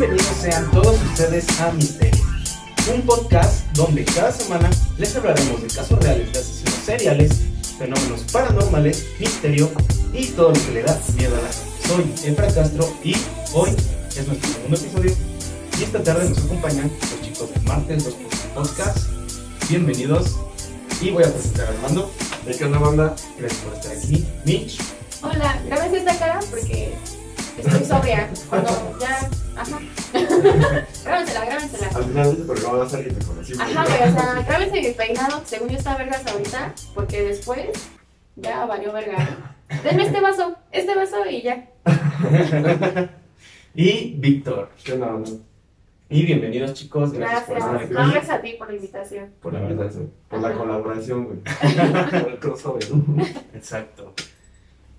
Bienvenidos sean todos ustedes a Misterio, un podcast donde cada semana les hablaremos de casos reales de asesinos seriales, fenómenos paranormales, misterio y todo lo que le da miedo a la gente. Soy Efra Castro y hoy es nuestro segundo episodio y esta tarde nos acompañan los chicos de Martes 2 Podcast. Bienvenidos y voy a presentar a Armando. ¿De qué onda, banda? Gracias por estar aquí. Mitch. Hola, grábense esta cara porque estoy sobria. Cuando ya. Ajá. Grábensela, grábensela. Al final de este programa va a salir reconocible. Ajá, güey, o sea, grábense mi peinado. Según yo está vergas ahorita, porque después ya valió verga. Denme este vaso, este vaso y ya. y Víctor. ¿Qué onda, banda? Y bienvenidos chicos, gracias, por estar Gracias. aquí. No, gracias a ti por la invitación. Por la sí. Por la colaboración, güey. Por el crossover. Exacto.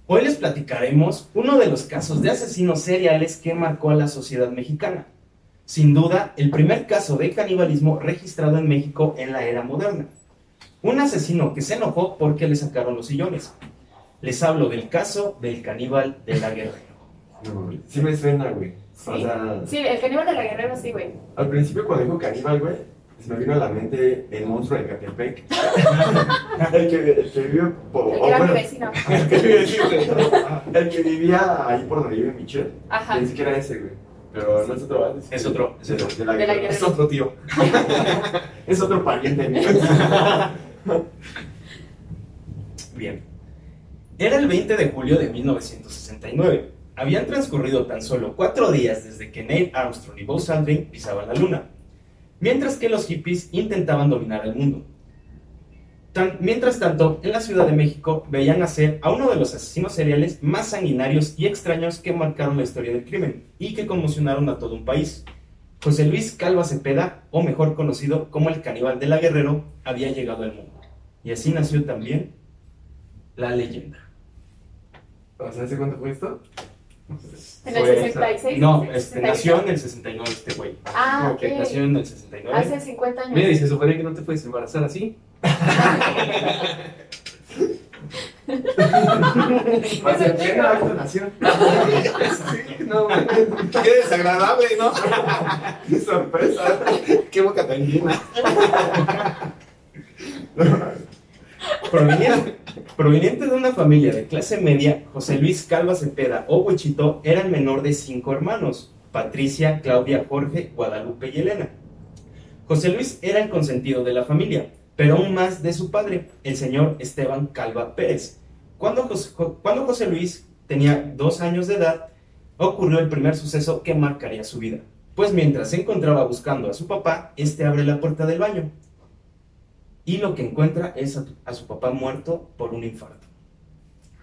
Hoy les platicaremos uno de los casos de asesinos seriales que marcó a la sociedad mexicana. Sin duda, el primer caso de canibalismo registrado en México en la era moderna. Un asesino que se enojó porque le sacaron los sillones. Les hablo del caso del caníbal de la Guerrero. No. Sí me suena, güey. O ¿Sí? sea, Sí, el caníbal de la guerrera sí, güey. al principio cuando dijo caníbal, güey, se me vino a la mente el monstruo de Catepec. el, que, el que vive por... El o que era mi bueno, vecino. el que güey. El que vivía ahí por donde vive Michelle. Ajá. Ni siquiera ese, güey. Pero no es otro. Es otro, es otro. de la De la guerra. guerra. Es otro tío. es otro pariente mío. Bien. Era el 20 de julio de 1969. Habían transcurrido tan solo cuatro días desde que Neil Armstrong y Buzz Aldrin pisaban la luna, mientras que los hippies intentaban dominar el mundo. Mientras tanto, en la Ciudad de México veían nacer a uno de los asesinos seriales más sanguinarios y extraños que marcaron la historia del crimen y que conmocionaron a todo un país. José Luis Calva Cepeda, o mejor conocido como el caníbal de la Guerrero, había llegado al mundo. Y así nació también la leyenda. ¿hace cuánto fue esto? En el Fue- 66. No, ¿en el este, 69? nació en el 69 este güey. Ah, Ok, ok. Nació en el 69. Hace 50 años. Mira, y se supone que no te puedes embarazar así. Sea, ¿qué era la nación? Sí, no, güey. Qué desagradable, ¿no? ¡Qué sorpresa! Qué boca tan llena. Proveniente, proveniente de una familia de clase media, José Luis Calva Cepeda o Huichito era el menor de cinco hermanos, Patricia, Claudia, Jorge, Guadalupe y Elena. José Luis era el consentido de la familia, pero aún más de su padre, el señor Esteban Calva Pérez. Cuando José, cuando José Luis tenía dos años de edad, ocurrió el primer suceso que marcaría su vida. Pues mientras se encontraba buscando a su papá, este abre la puerta del baño y lo que encuentra es a, a su papá muerto por un infarto.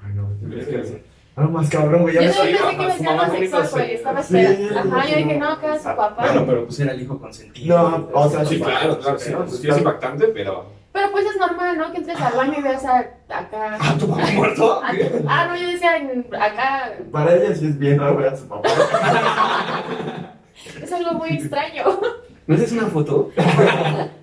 Ay, no, es que algo más cabrón, güey. Yo Ya no me pensé que a se- güey. Estaba Sí. Ajá, yo dije, no, acá es su papá. Bueno, pero pues era el hijo consentido. No, o sea, Sí, claro, claro, sí. Pues sí es impactante, pero. Pero pues es normal, ¿no? Que entres al baño y veas a, acá. ¿Ah, tu papá muerto? Ah, ah, no, yo decía en- acá. Para ella sí es bien raro ver a su papá. Es algo muy extraño. ¿No es una foto?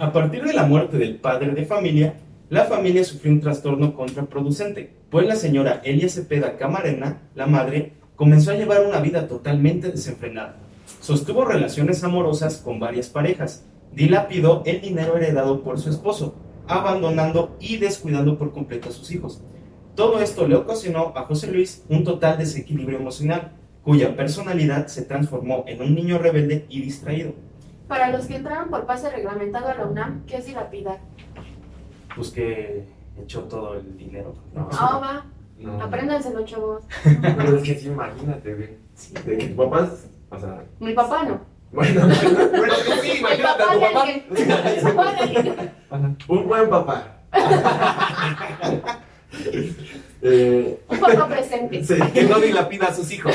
A partir de la muerte del padre de familia, la familia sufrió un trastorno contraproducente, pues la señora Elia Cepeda Camarena, la madre, comenzó a llevar una vida totalmente desenfrenada. Sostuvo relaciones amorosas con varias parejas, dilapidó el dinero heredado por su esposo, abandonando y descuidando por completo a sus hijos. Todo esto le ocasionó a José Luis un total desequilibrio emocional, cuya personalidad se transformó en un niño rebelde y distraído. Para los que entraron por pase reglamentado a la UNAM, ¿qué es dilapidar? pues que echó todo el dinero. No. Ah, va. No. Apréndanselo, chavos. Pero es que sí, imagínate, güey. De que tu papá es- O sea. Mi papá no. Bueno, Bueno, sí, imagínate a tu papá. El un buen papá. eh, Un papá presente. sí. Que no dilapida a sus hijos.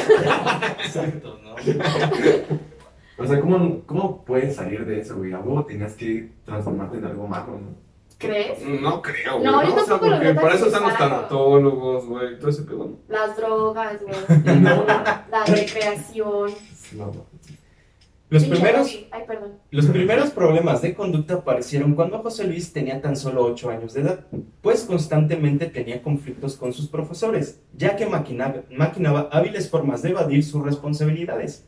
Exacto, ¿no? O sea, ¿cómo, ¿cómo puedes salir de eso, güey? A huevo tenías que transformarte en algo malo, ¿no? ¿Crees? No creo, güey. No, yo O sea, tampoco lo porque veo para eso están los tanatólogos, güey. Todo ese pedo. ¿no? Las drogas, güey. La recreación. No, no. Los primeros. Ay, perdón. los primeros problemas de conducta aparecieron cuando José Luis tenía tan solo 8 años de edad, pues constantemente tenía conflictos con sus profesores, ya que maquinaba, maquinaba hábiles formas de evadir sus responsabilidades.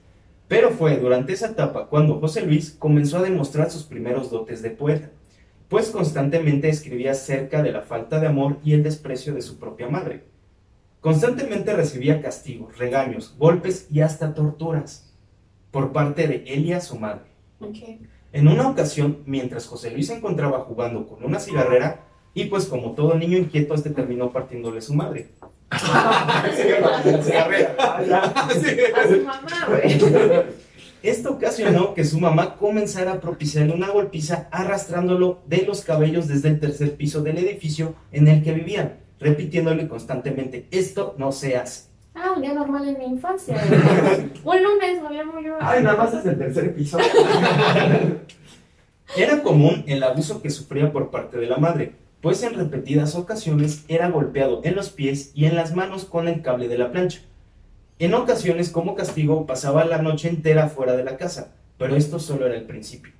Pero fue durante esa etapa cuando José Luis comenzó a demostrar sus primeros dotes de poeta, pues constantemente escribía acerca de la falta de amor y el desprecio de su propia madre. Constantemente recibía castigos, regaños, golpes y hasta torturas por parte de Elia, su madre. En una ocasión, mientras José Luis se encontraba jugando con una cigarrera, y pues como todo niño inquieto, este terminó partiéndole su madre. Esto ocasionó que su mamá comenzara a propiciarle una golpiza arrastrándolo de los cabellos desde el tercer piso del edificio en el que vivían, repitiéndole constantemente, esto no se hace. Ah, un día normal en mi infancia. Un lunes, me había yo. Ay, nada más es el tercer piso. Era común el abuso que sufría por parte de la madre, pues en repetidas ocasiones era golpeado en los pies y en las manos con el cable de la plancha. En ocasiones, como castigo, pasaba la noche entera fuera de la casa, pero esto solo era el principio.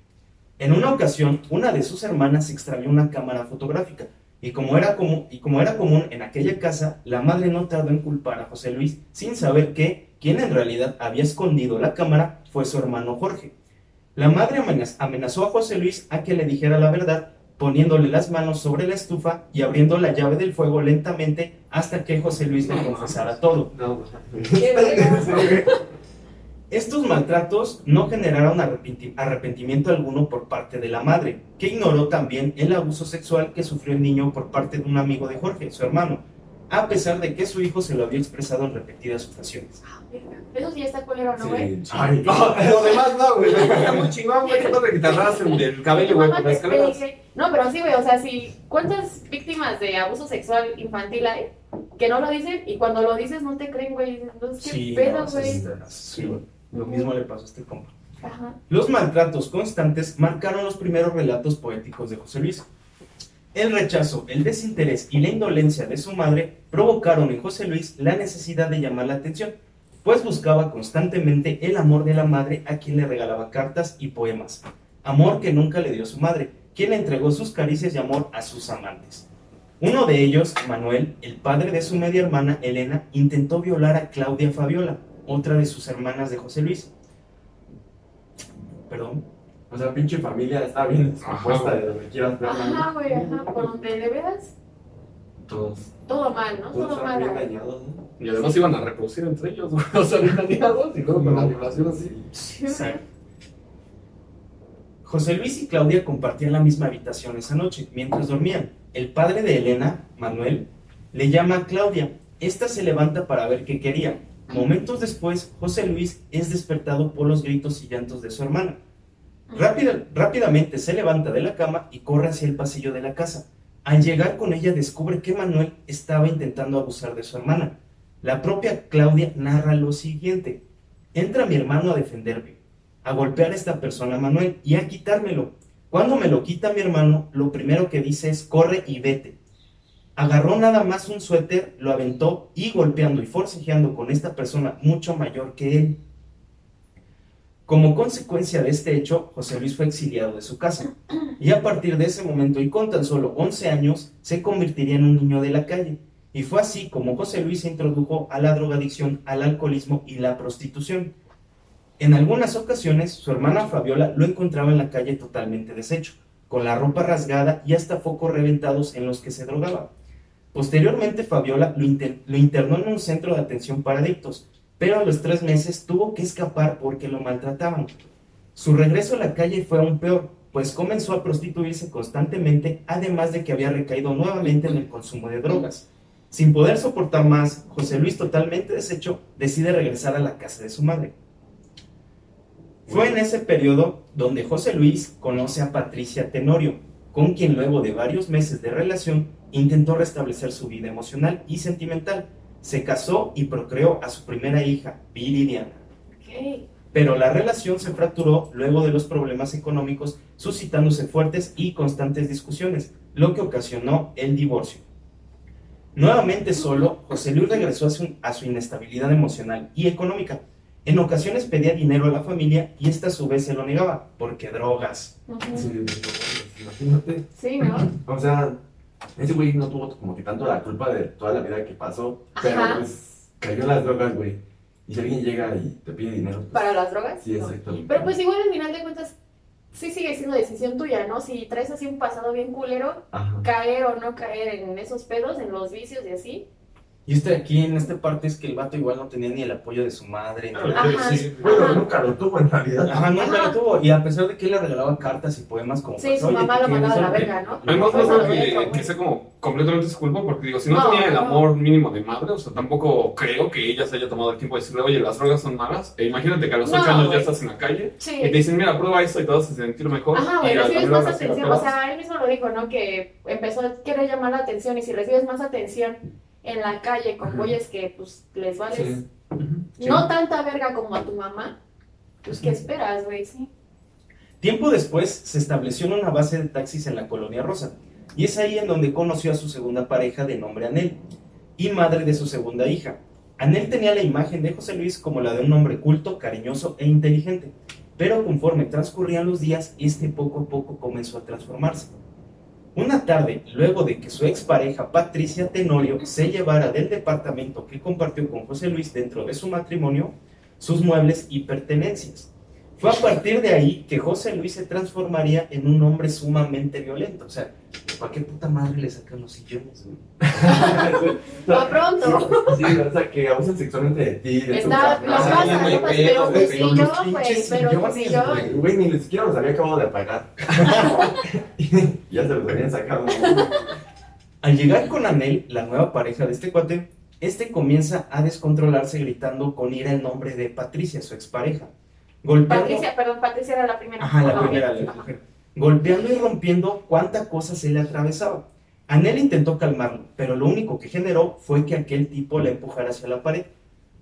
En una ocasión, una de sus hermanas extravió una cámara fotográfica, y como, era común, y como era común en aquella casa, la madre no tardó en culpar a José Luis, sin saber que quien en realidad había escondido la cámara fue su hermano Jorge. La madre amenaz- amenazó a José Luis a que le dijera la verdad, poniéndole las manos sobre la estufa y abriendo la llave del fuego lentamente hasta que José Luis le confesara todo. Estos maltratos no generaron arrepenti- arrepentimiento alguno por parte de la madre, que ignoró también el abuso sexual que sufrió el niño por parte de un amigo de Jorge, su hermano, a pesar de que su hijo se lo había expresado en repetidas ocasiones. Ah, verga. Eso sí está culero, ¿no, güey? Sí. Ay, No, lo demás no, güey. Está muy chingón, güey. Qué padre que te arrastren del cabello, güey, las. No, pero sí, güey, o sea, si ¿cuántas víctimas de abuso sexual infantil hay que no lo dicen y cuando lo dices no te creen, güey? Entonces, ¿qué pedo, no, güey? sí, sí, lo mismo le pasó a este compa. Ajá. Los maltratos constantes marcaron los primeros relatos poéticos de José Luis. El rechazo, el desinterés y la indolencia de su madre provocaron en José Luis la necesidad de llamar la atención, pues buscaba constantemente el amor de la madre a quien le regalaba cartas y poemas, amor que nunca le dio su madre, quien le entregó sus caricias y amor a sus amantes. Uno de ellos, Manuel, el padre de su media hermana Elena, intentó violar a Claudia Fabiola, otra de sus hermanas de José Luis. Perdón. O sea, pinche familia está bien descompuesta de donde quieras verla. Ajá, güey, ajá. Por donde le veas, Todos. todo mal, ¿no? Todos Todo mal. bien dañados, ¿no? Y además iban a reproducir entre ellos, güey. O sea, bien dañados y luego con la violación así. Sí, güey. José Luis y Claudia compartían la misma habitación esa noche, mientras dormían. El padre de Elena, Manuel, le llama a Claudia. Esta se levanta para ver qué quería. Momentos después, José Luis es despertado por los gritos y llantos de su hermana. Rápida- rápidamente se levanta de la cama y corre hacia el pasillo de la casa. Al llegar con ella descubre que Manuel estaba intentando abusar de su hermana. La propia Claudia narra lo siguiente. Entra mi hermano a defenderme, a golpear a esta persona Manuel y a quitármelo. Cuando me lo quita mi hermano, lo primero que dice es corre y vete. Agarró nada más un suéter, lo aventó y golpeando y forcejeando con esta persona mucho mayor que él. Como consecuencia de este hecho, José Luis fue exiliado de su casa. Y a partir de ese momento y con tan solo 11 años, se convertiría en un niño de la calle. Y fue así como José Luis se introdujo a la drogadicción, al alcoholismo y la prostitución. En algunas ocasiones, su hermana Fabiola lo encontraba en la calle totalmente deshecho, con la ropa rasgada y hasta focos reventados en los que se drogaba. Posteriormente, Fabiola lo, inter- lo internó en un centro de atención para adictos, pero a los tres meses tuvo que escapar porque lo maltrataban. Su regreso a la calle fue aún peor, pues comenzó a prostituirse constantemente, además de que había recaído nuevamente en el consumo de drogas. Sin poder soportar más, José Luis, totalmente deshecho, decide regresar a la casa de su madre. Fue en ese periodo donde José Luis conoce a Patricia Tenorio, con quien luego de varios meses de relación intentó restablecer su vida emocional y sentimental. Se casó y procreó a su primera hija, Viridiana. Ok. Pero la relación se fracturó luego de los problemas económicos, suscitándose fuertes y constantes discusiones, lo que ocasionó el divorcio. Nuevamente solo, José Luis regresó a su, a su inestabilidad emocional y económica. En ocasiones pedía dinero a la familia y esta a su vez se lo negaba, porque drogas. Sí, mames, imagínate. Sí, ¿no? O sea, ese güey no tuvo como que tanto la culpa de toda la vida que pasó, pero Ajá. pues cayó en las drogas, güey. Y si alguien llega y te pide dinero, pues, ¿Para las drogas? Sí, No. exacto. Pero pues igual al final de cuentas, sí sigue siendo decisión tuya, ¿no? Si traes así un pasado bien culero, Ajá. caer o no caer en esos pedos, en los vicios y así. Y este aquí, en esta parte, es que el vato igual no tenía ni el apoyo de su madre. Ni Ajá. Sí, Bueno, Ajá. nunca lo tuvo en realidad. Ajá, nunca Ajá. lo tuvo. Y a pesar de que él le regalaba cartas y poemas como... Sí, su "Oye, mamá ¿qué lo mandaba a la verga, ¿no? Además, no creo que, que sea como completamente su culpa, porque digo, si no, No, tenía el no. amor mínimo de madre, o sea, tampoco creo que ella se haya tomado el tiempo de decirle, oye, las drogas son malas. E imagínate que a los No, 8 años ya estás en la calle Sí. y te dicen, mira, prueba esto y te vas a sentir mejor. Ajá, güey, recibes más atención. O sea, él mismo lo dijo, ¿no? Que empezó a querer llamar la atención y si recibes más atención en la calle con güeyes que pues les vales Sí. Sí. no tanta verga como a tu mamá, pues ¿qué esperas, güey? Sí. Tiempo después se estableció en una base de taxis en la Colonia Rosa, y es ahí en donde conoció a su segunda pareja de nombre Anel, y madre de su segunda hija. Anel tenía la imagen de José Luis como la de un hombre culto, cariñoso e inteligente, pero conforme transcurrían los días, este poco a poco comenzó a transformarse. Una tarde, luego de que su expareja Patricia Tenorio se llevara del departamento que compartió con José Luis dentro de su matrimonio, sus muebles y pertenencias. Fue a partir de ahí que José Luis se transformaría en un hombre sumamente violento. O sea, ¿para qué puta madre le sacan los sillones? güey? Por pronto. Sí, o sea, que abusan sexualmente de ti. De Está, tu casa. pasa, lo pasa, pero, tu sillón, los güey, pero tu sillones, sillón. güey. Güey, ni siquiera los había acabado de pagar. ya se los habían sacado. Al llegar con Anel, la nueva pareja de este cuate, este comienza a descontrolarse gritando con ira el nombre de Patricia, su expareja. Golpeando, Patricia, perdón, Patricia era la primera. Ajá, la primera, ok. la mujer. Golpeando y rompiendo cuánta cosa se le atravesaba. Anel intentó calmarlo, pero lo único que generó fue que aquel tipo le empujara hacia la pared.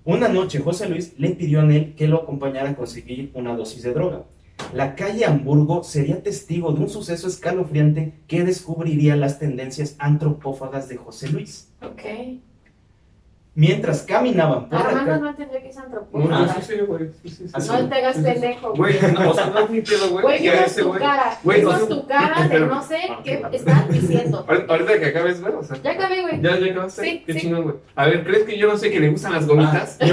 Una noche José Luis le pidió a Anel que lo acompañara a conseguir una dosis de droga. La calle Hamburgo sería testigo de un suceso escalofriante que descubriría las tendencias antropófagas de José Luis. Ok. Mientras caminaban por la Armando calle... no entendió que es No, antropóloga. sí, sí, güey. Sí, sí, sí. No te hagas pendejo. Güey, no, o sea, no es mi pedo, güey. Güey, ese tu güey- cara. Güey, no- tu cara de no sé Ah, qué estás diciendo. Ahorita que acabes, güey, o sea. Ya acabé, güey. ¿Ya, ya acabaste? Sí, Qué sí. chingón, güey. A ver, ¿crees que yo no sé que le gustan las gomitas?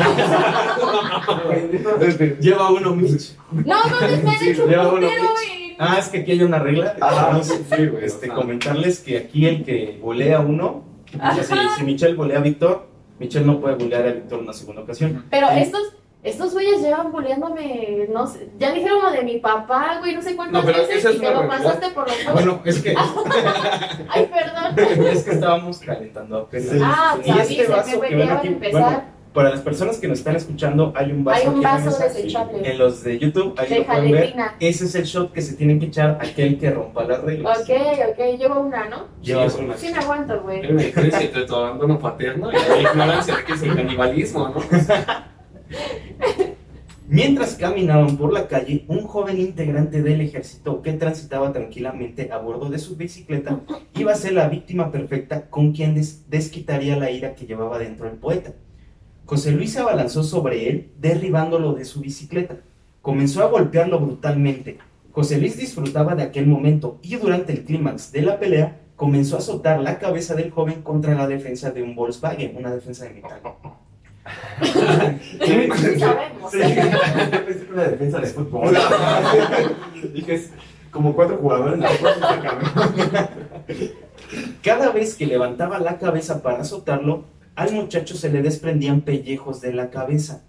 Este, Lleva uno, Mitch. No, no te hecho un lleva uno, putero Mitch. y... Ah, es que aquí hay una regla. Ah, Vamos sí, güey, este, comentarles que aquí el que golea uno, o sea, si, si Michelle golea a Víctor, Michelle no puede golear a Víctor una segunda ocasión. Pero Sí. estos, estos güeyes llevan boleándome, no sé, ya dijeron lo de mi papá, güey, no sé cuántas No, pero veces y te lo pasaste por los huevos. Bueno, es que, Ay, perdón. es que estábamos calentando apenas. Sí. Ah, Y este vaso que que ven van a aquí, empezar. bueno, para las personas que nos están escuchando, hay un vaso Hay un vaso desechable. En los de YouTube, ahí De lo pueden ver. jaletina. Ese es el shot que se tienen que echar aquel que rompa las reglas. Ok, ok, llevo una, ¿no? Llevas Sí, una. Sí me aguanto, güey. Hay una diferencia entre tu abandono paterno y la ignorancia de que es el canibalismo, ¿no? Mientras caminaban por la calle, un joven integrante del ejército que transitaba tranquilamente a bordo de su bicicleta iba a ser la víctima perfecta con quien des- desquitaría la ira que llevaba dentro el poeta. José Luis se abalanzó sobre él, derribándolo de su bicicleta. Comenzó a golpearlo brutalmente. José Luis disfrutaba de aquel momento y durante el clímax de la pelea comenzó a azotar la cabeza del joven contra la defensa de un Volkswagen, una defensa de metal. Sí sabemos. Sí, pensé que una defensa de fútbol. Dije, es como cuatro jugadores. Cada vez que levantaba la cabeza para azotarlo, al muchacho se le desprendían pellejos de la cabeza.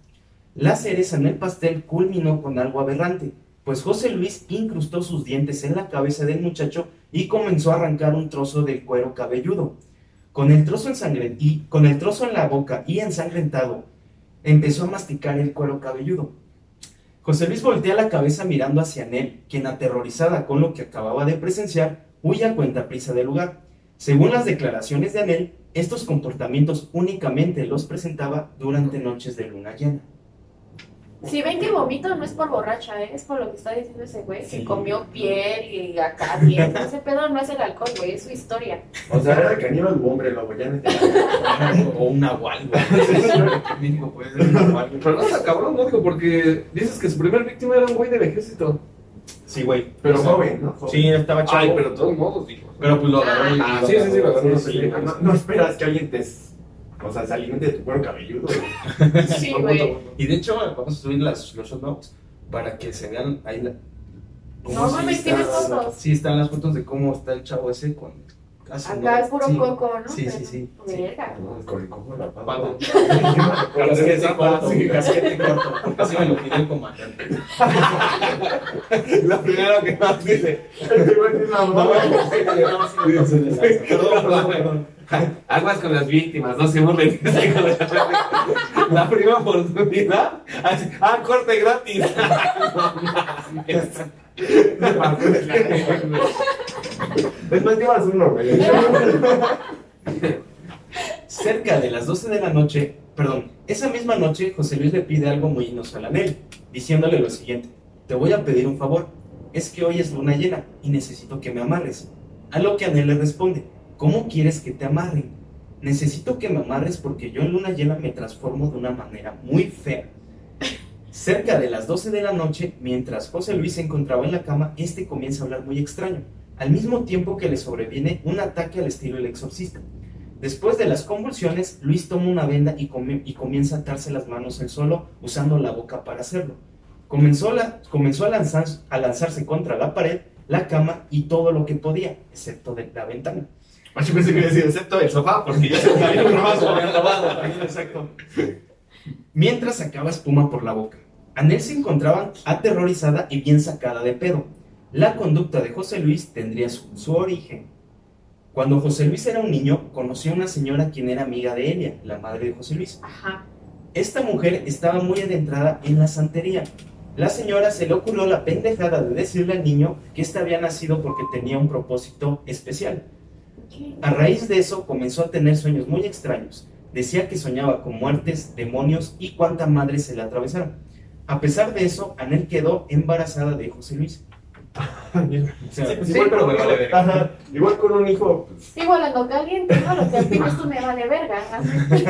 La cereza en el pastel culminó con algo aberrante, pues José Luis incrustó sus dientes en la cabeza del muchacho y comenzó a arrancar un trozo del cuero cabelludo. Con el trozo y con el trozo en la boca y ensangrentado, empezó a masticar el cuero cabelludo. José Luis voltea la cabeza mirando hacia Nel, quien aterrorizada con lo que acababa de presenciar, huye a cuenta prisa del lugar. Según las declaraciones de Anel, estos comportamientos únicamente los presentaba durante noches de luna llena. Si ven que vomito, no es por borracha, ¿eh? es por lo que está diciendo ese güey, Sí. que comió piel y acá bien. Ese pedo no es el alcohol, güey, es su historia. O sea, era caníbal u hombre lobo, ya no o un nahual, güey. México puede ser un nahual, güey. Pero no está cabrón, ¿no? Digo, porque dices que su primer víctima era un güey del ejército. Sí, güey. Pero joven, ¿no? Joven. Sí, estaba chavo. Ay, pero de todos modos, digo. Pero pues lo agarró y- Ah, sí, sí, sí, lo agarró. Sí, sí, no, no esperas que alguien te, O sea, se alimente de tu cuero cabelludo. güey. Sí, güey. Y de hecho, vamos a subir las, los show notes para que se vean ahí la. No mames, ¿tienes fotos? Sí, están las fotos de cómo está el chavo ese con. Acá es puro sí. coco, ¿no? Sí, sí, sí. Verga. No, Con el cojo de la pata. Casquete corto, casquete así me lo pidió el comandante. Lo primero que más dice. Perdón, perdón, perdón. Aguas con las víctimas, no se burlen. La primera oportunidad. Ah, corte gratis. Después ibas uno, güey. Cerca de las 12 de la noche, perdón, esa misma noche José Luis le pide algo muy inusual a Anel, diciéndole lo siguiente, te voy a pedir un favor, es que hoy es luna llena y necesito que me amarres. A lo que Anel le responde, ¿cómo quieres que te amarren? Necesito que me amarres porque yo en luna llena me transformo de una manera muy fea. Cerca de las 12 de la noche, mientras José Luis se encontraba en la cama, este comienza a hablar muy extraño, al mismo tiempo que le sobreviene un ataque al estilo El Exorcista. Después de las convulsiones, Luis toma una venda y, come- y comienza a atarse las manos él solo, usando la boca para hacerlo. Comenzó, la- comenzó a, lanzar- a lanzarse contra la pared, la cama y todo lo que podía, excepto de la ventana. Yo pensé que iba a decir, excepto el sofá, porque ya se me había robado. habían robado, también, exacto. Mientras sacaba espuma por la boca. Anel se encontraba aterrorizada y bien sacada de pedo. La conducta de José Luis tendría su, su origen. Cuando José Luis era un niño, conoció a una señora quien era amiga de Elia, la madre de José Luis. Ajá. Esta mujer estaba muy adentrada en la santería. La señora se le ocurrió la pendejada de decirle al niño que éste había nacido porque tenía un propósito especial. A raíz de eso comenzó a tener sueños muy extraños. Decía que soñaba con muertes, demonios y cuánta madre se le atravesaron. A pesar de eso, Anel quedó embarazada de José Luis. O sea, Sí, pues sí, igual, pero me con- vale verga. Ajá, igual con un hijo, pues, Igual ando caliente, ¿no? Lo que opinas tú me vale verga. Así.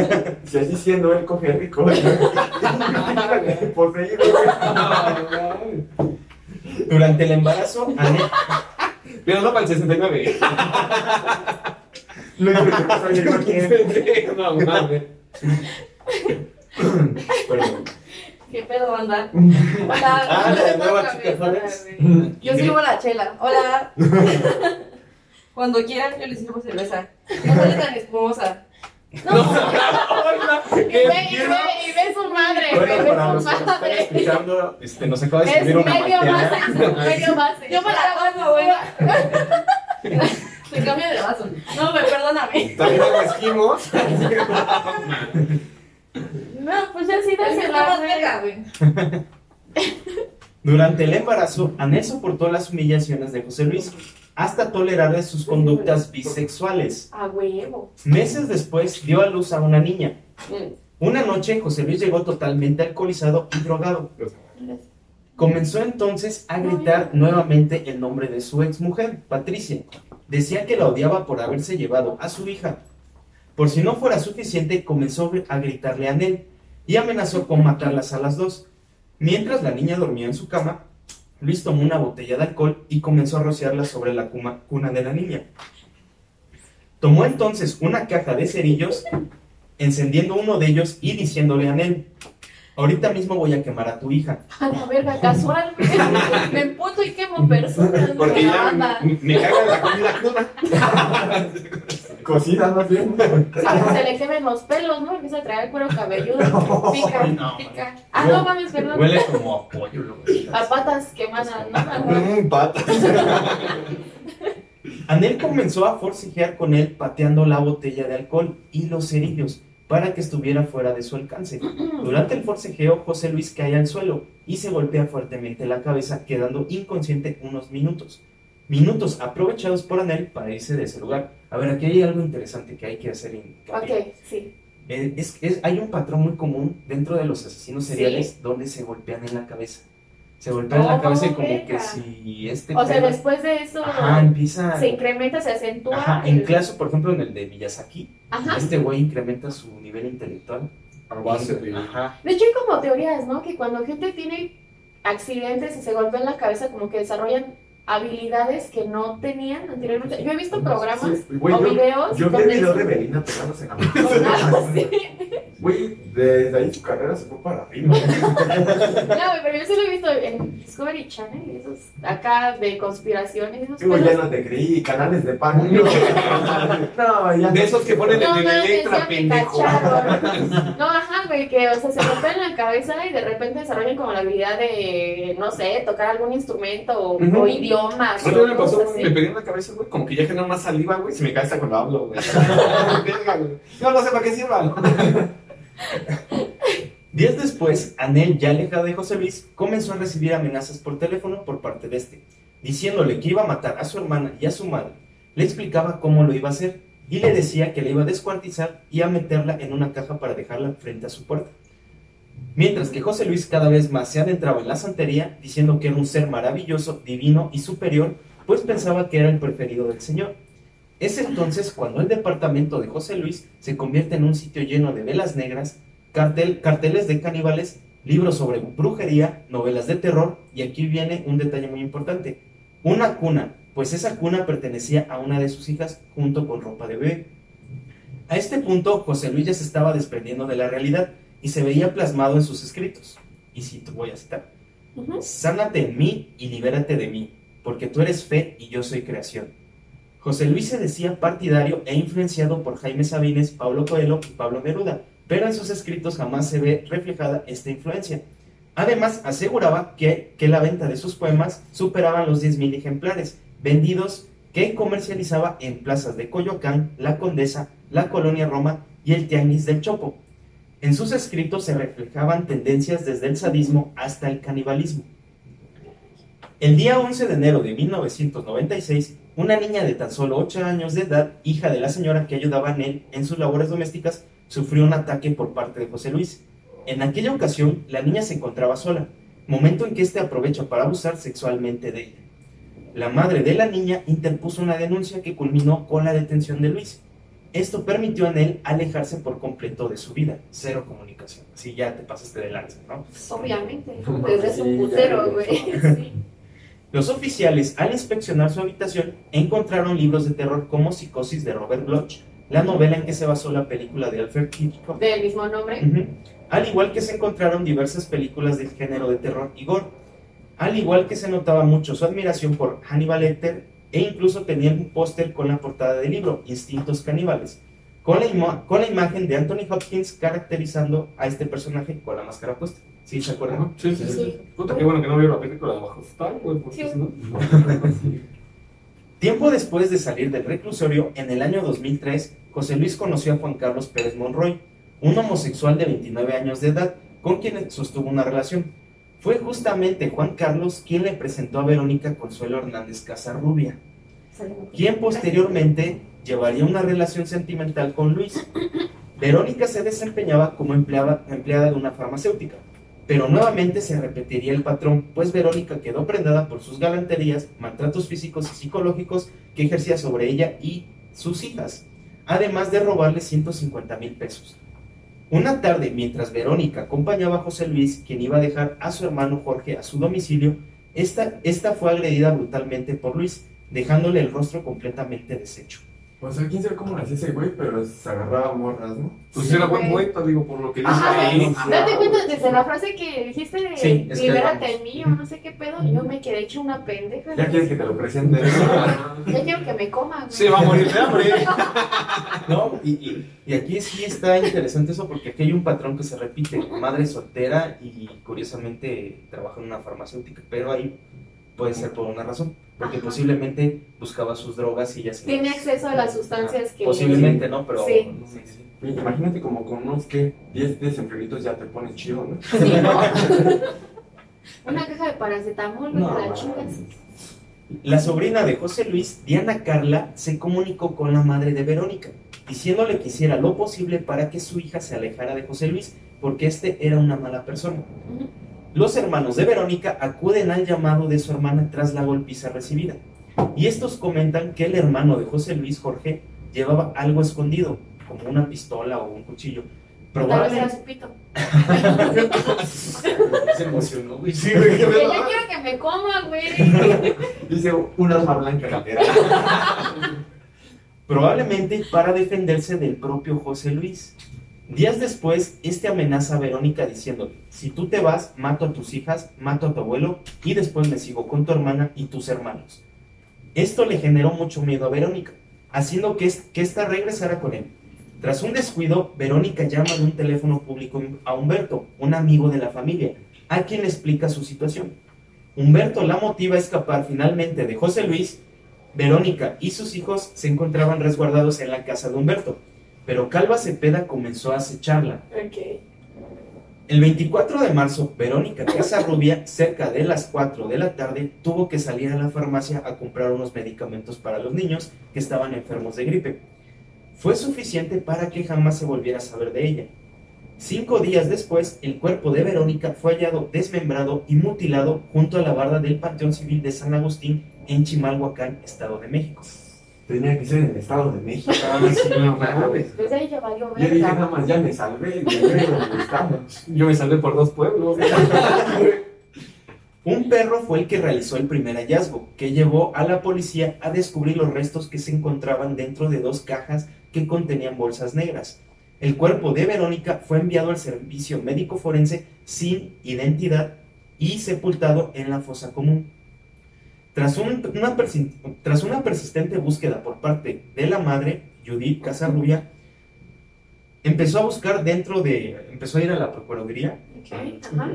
si así siendo él coge rico. Poseído. Durante el embarazo, Anel, Pero no para el 69. Lo hizo que pasó ayer, ¿no? Perdón, ¿Qué pedo, banda? Hola. Ah, la nueva chica vez. Yo sirvo la chela. Hola. Cuando quieran, yo les sirvo cerveza. No sale tan espumosa. Y ve, y ve, y ve su madre, Bueno, ve para su los que nos están madre. escuchando, este, nos acaba de Es escribir una medio base, medio base. Yo me la hago, güey. Se cambia de vaso. No, güey, perdóname. También hago esquimos. No, pues ya sí, güey. Durante el embarazo, Anel soportó las humillaciones de José Luis hasta tolerarle sus conductas bisexuales. A huevo. Meses después dio a luz a una niña. Una noche José Luis llegó totalmente alcoholizado y drogado. Comenzó entonces a gritar nuevamente el nombre de su exmujer, Patricia. Decía que la odiaba por haberse llevado a su hija. Por si no fuera suficiente, comenzó a gritarle a Anel y amenazó con matarlas a las dos. Mientras la niña dormía en su cama, Luis tomó una botella de alcohol y comenzó a rociarla sobre la cuna de la niña. Tomó entonces una caja de cerillos, encendiendo uno de ellos y diciéndole a Anel, ahorita mismo voy a quemar a tu hija. A la verga, casual. Me emputo y quemo personas. Porque ya me, me cagan la comida cruda. Cocida, más bien. Se le quemen los pelos, ¿no? Empieza a traer cuero cabelludo. Pica, No, pica. Ah, no mames, perdón. Huele como a pollo. A patas quemadas, ¿no? Patas. Anel comenzó a forcejear con él pateando la botella de alcohol y los cerillos para que estuviera fuera de su alcance. Durante el forcejeo, José Luis cae al suelo y se golpea fuertemente la cabeza, quedando inconsciente unos minutos. Minutos aprovechados por Anel para irse de ese lugar. A ver, aquí hay algo interesante que hay que hacer hincapié. Ok, sí. Eh, es, es- hay un patrón muy común dentro de los asesinos Sí. seriales donde se golpean en la cabeza. Se golpean en la Oh, cabeza y como que si este O sea, después de eso Ajá, empieza... se incrementa, se acentúa. Ajá, el- en caso, por ejemplo, en el de Miyazaki, Ajá. este güey incrementa su nivel intelectual. Ajá. De hecho, hay como teorías, ¿no? Que cuando gente tiene accidentes y se golpea en la cabeza, como que desarrollan habilidades que no tenían anteriormente. Yo he visto programas Sí, güey, o yo- videos Yo vi el video de Belinda pegándose en la así. Güey, desde ahí su carrera se fue para arriba. No, güey, pero yo sí lo he visto en Discovery Channel, esos acá de conspiraciones, esos Digo, ya no te creí, canales de pan. No, ya De esos que ponen No en el Electra, pendejo. No, ajá, güey, que o sea, se rompen la cabeza y de repente desarrollan como la habilidad de, no sé, tocar algún instrumento o, idiomas. Otra o vez me pasó, así. me pegué en la cabeza, güey, como que ya genera más saliva, güey, se me cae hasta cuando hablo, güey. No, no sé para qué sirva. Días después, Anel, ya alejada de José Luis, comenzó a recibir amenazas por teléfono por parte de este, diciéndole que iba a matar a su hermana y a su madre. Le explicaba cómo lo iba a hacer y le decía que le iba a descuartizar y a meterla en una caja para dejarla frente a su puerta. Mientras que José Luis cada vez más se adentraba en la santería, diciendo que era un ser maravilloso, divino y superior, pues pensaba que era el preferido del Señor. Es entonces cuando el departamento de José Luis se convierte en un sitio lleno de velas negras, cartel, carteles de caníbales, libros sobre brujería, novelas de terror, y aquí viene un detalle muy importante, una cuna, pues esa cuna pertenecía a una de sus hijas junto con ropa de bebé. A este punto, José Luis ya se estaba desprendiendo de la realidad y se veía plasmado en sus escritos. Y si te voy a citar, Ujú. Sánate en mí y libérate de mí, porque tú eres fe y yo soy creación. José Luis se decía partidario e influenciado por Jaime Sabines, Pablo Coelho y Pablo Neruda, pero en sus escritos jamás se ve reflejada esta influencia. Además, aseguraba que, la venta de sus poemas superaban los 10.000 ejemplares vendidos que comercializaba en plazas de Coyoacán, La Condesa, la Colonia Roma y el Tianguis del Chopo. En sus escritos se reflejaban tendencias desde el sadismo hasta el canibalismo. El día 11 de enero de 1996, una niña de tan solo 8 años de edad, hija de la señora que ayudaba a Nel en sus labores domésticas, sufrió un ataque por parte de José Luis. En aquella ocasión, la niña se encontraba sola, momento en que éste aprovecha para abusar sexualmente de ella. La madre de la niña interpuso una denuncia que culminó con la detención de Luis. Esto permitió a Nel alejarse por completo de su vida, cero comunicación. Así ya te pasaste de lanza, ¿no? Obviamente, sí, su ya, putero, güey. güey. Sí. Los oficiales, al inspeccionar su habitación, encontraron libros de terror como Psicosis de Robert Bloch, la novela en que se basó la película de Alfred Hitchcock. Del mismo nombre. Al igual que se encontraron diversas películas del género de terror y gore. Al igual que se notaba mucho su admiración por Hannibal Lecter e incluso tenía un póster con la portada del libro Instintos Caníbales, con la, con la imagen de Anthony Hopkins caracterizando a este personaje con la máscara puesta. ¿Sí se acuerdan? Sí, sí, sí. Sí. Puta, qué bueno que no vio la película de Bajo Star, güey, porque Sí. si no... Tiempo después de salir del reclusorio, en el año 2003, José Luis conoció a Juan Carlos Pérez Monroy, un homosexual de 29 años de edad, con quien sostuvo una relación. Fue justamente Juan Carlos quien le presentó a Verónica Consuelo Hernández Casarrubia, quien posteriormente llevaría una relación sentimental con Luis. Verónica se desempeñaba como empleada, empleada de una farmacéutica, pero nuevamente se repetiría el patrón, pues Verónica quedó prendada por sus galanterías, maltratos físicos y psicológicos que ejercía sobre ella y sus hijas, además de robarle 150 mil pesos. Una tarde, mientras Verónica acompañaba a José Luis, quien iba a dejar a su hermano Jorge a su domicilio, esta, esta fue agredida brutalmente por Luis, dejándole el rostro completamente deshecho. O sea, quién sabe cómo nació ese güey, pero se agarraba morras, ¿no? Pues era buen poeta, digo, por lo que dice Ajá, ahí. Date cuenta, desde la frase que dijiste de Sí, es que libérate vamos. en mí o no sé qué pedo, yo me quedé hecho una pendeja. Ya quieres que te lo presente. Ya quiero que me coma, güey. Se va a morir de hambre. No, y, y- y aquí sí está interesante eso porque aquí hay un patrón que se repite, madre soltera y curiosamente trabaja en una farmacéutica, pero ahí puede ser por una razón, porque Ajá. posiblemente buscaba sus drogas y ya se Tiene acceso a las sustancias que... Posiblemente, ¿no? Pero Sí. sí, sí. Oye, Imagínate como con unos, ¿qué? 10 desenfriolitos ya te pones chido, ¿no? Sí, ¿no? Una caja de paracetamol, No, mames. chingas. La sobrina de José Luis, Diana Carla, se comunicó con la madre de Verónica, diciéndole que hiciera lo posible para que su hija se alejara de José Luis, porque este era una mala persona. Ujú. Los hermanos de Verónica acuden al llamado de su hermana tras la golpiza recibida. Y estos comentan que el hermano de José Luis, Jorge, llevaba algo escondido, como una pistola o un cuchillo, Tal vez era Probable. su pito. Se emocionó, güey. Sí, güey, ya quiero que me coma, güey. Dice un arma blanca. Era. Probablemente para defenderse del propio José Luis. Días después, este amenaza a Verónica diciendo, si tú te vas, mato a tus hijas, mato a tu abuelo y después me sigo con tu hermana y tus hermanos. Esto le generó mucho miedo a Verónica, haciendo que, que ésta regresara con él. Tras un descuido, Verónica llama de un teléfono público a Humberto, un amigo de la familia, a quien le explica su situación. Humberto la motiva a escapar finalmente de José Luis Verónica y sus hijos se encontraban resguardados en la casa de Humberto, pero Calva Cepeda comenzó a acecharla. El 24 de marzo, Verónica Casarrubia, cerca de las 4 de la tarde, tuvo que salir a la farmacia a comprar unos medicamentos para los niños que estaban enfermos de gripe. Fue suficiente para que jamás se volviera a saber de ella. Cinco días después, el cuerpo de Verónica fue hallado desmembrado y mutilado junto a la barda del Panteón Civil de San Agustín en Chimalhuacán, Estado de México. Tenía que ser en el Estado de México. No mames. Desde ahí ya valió Yo dije, nada más ya me salvé. donde. Yo me salvé por dos pueblos. Un perro fue el que realizó el primer hallazgo, que llevó a la policía a descubrir los restos que se encontraban dentro de dos cajas que contenían bolsas negras. El cuerpo de Verónica fue enviado al servicio médico forense sin identidad y sepultado en la fosa común. Tras, un- una, persi- tras una persistente búsqueda por parte de la madre, Judith Casarrubia, empezó a buscar dentro de... empezó a ir a la Procuraduría Ok, ajá.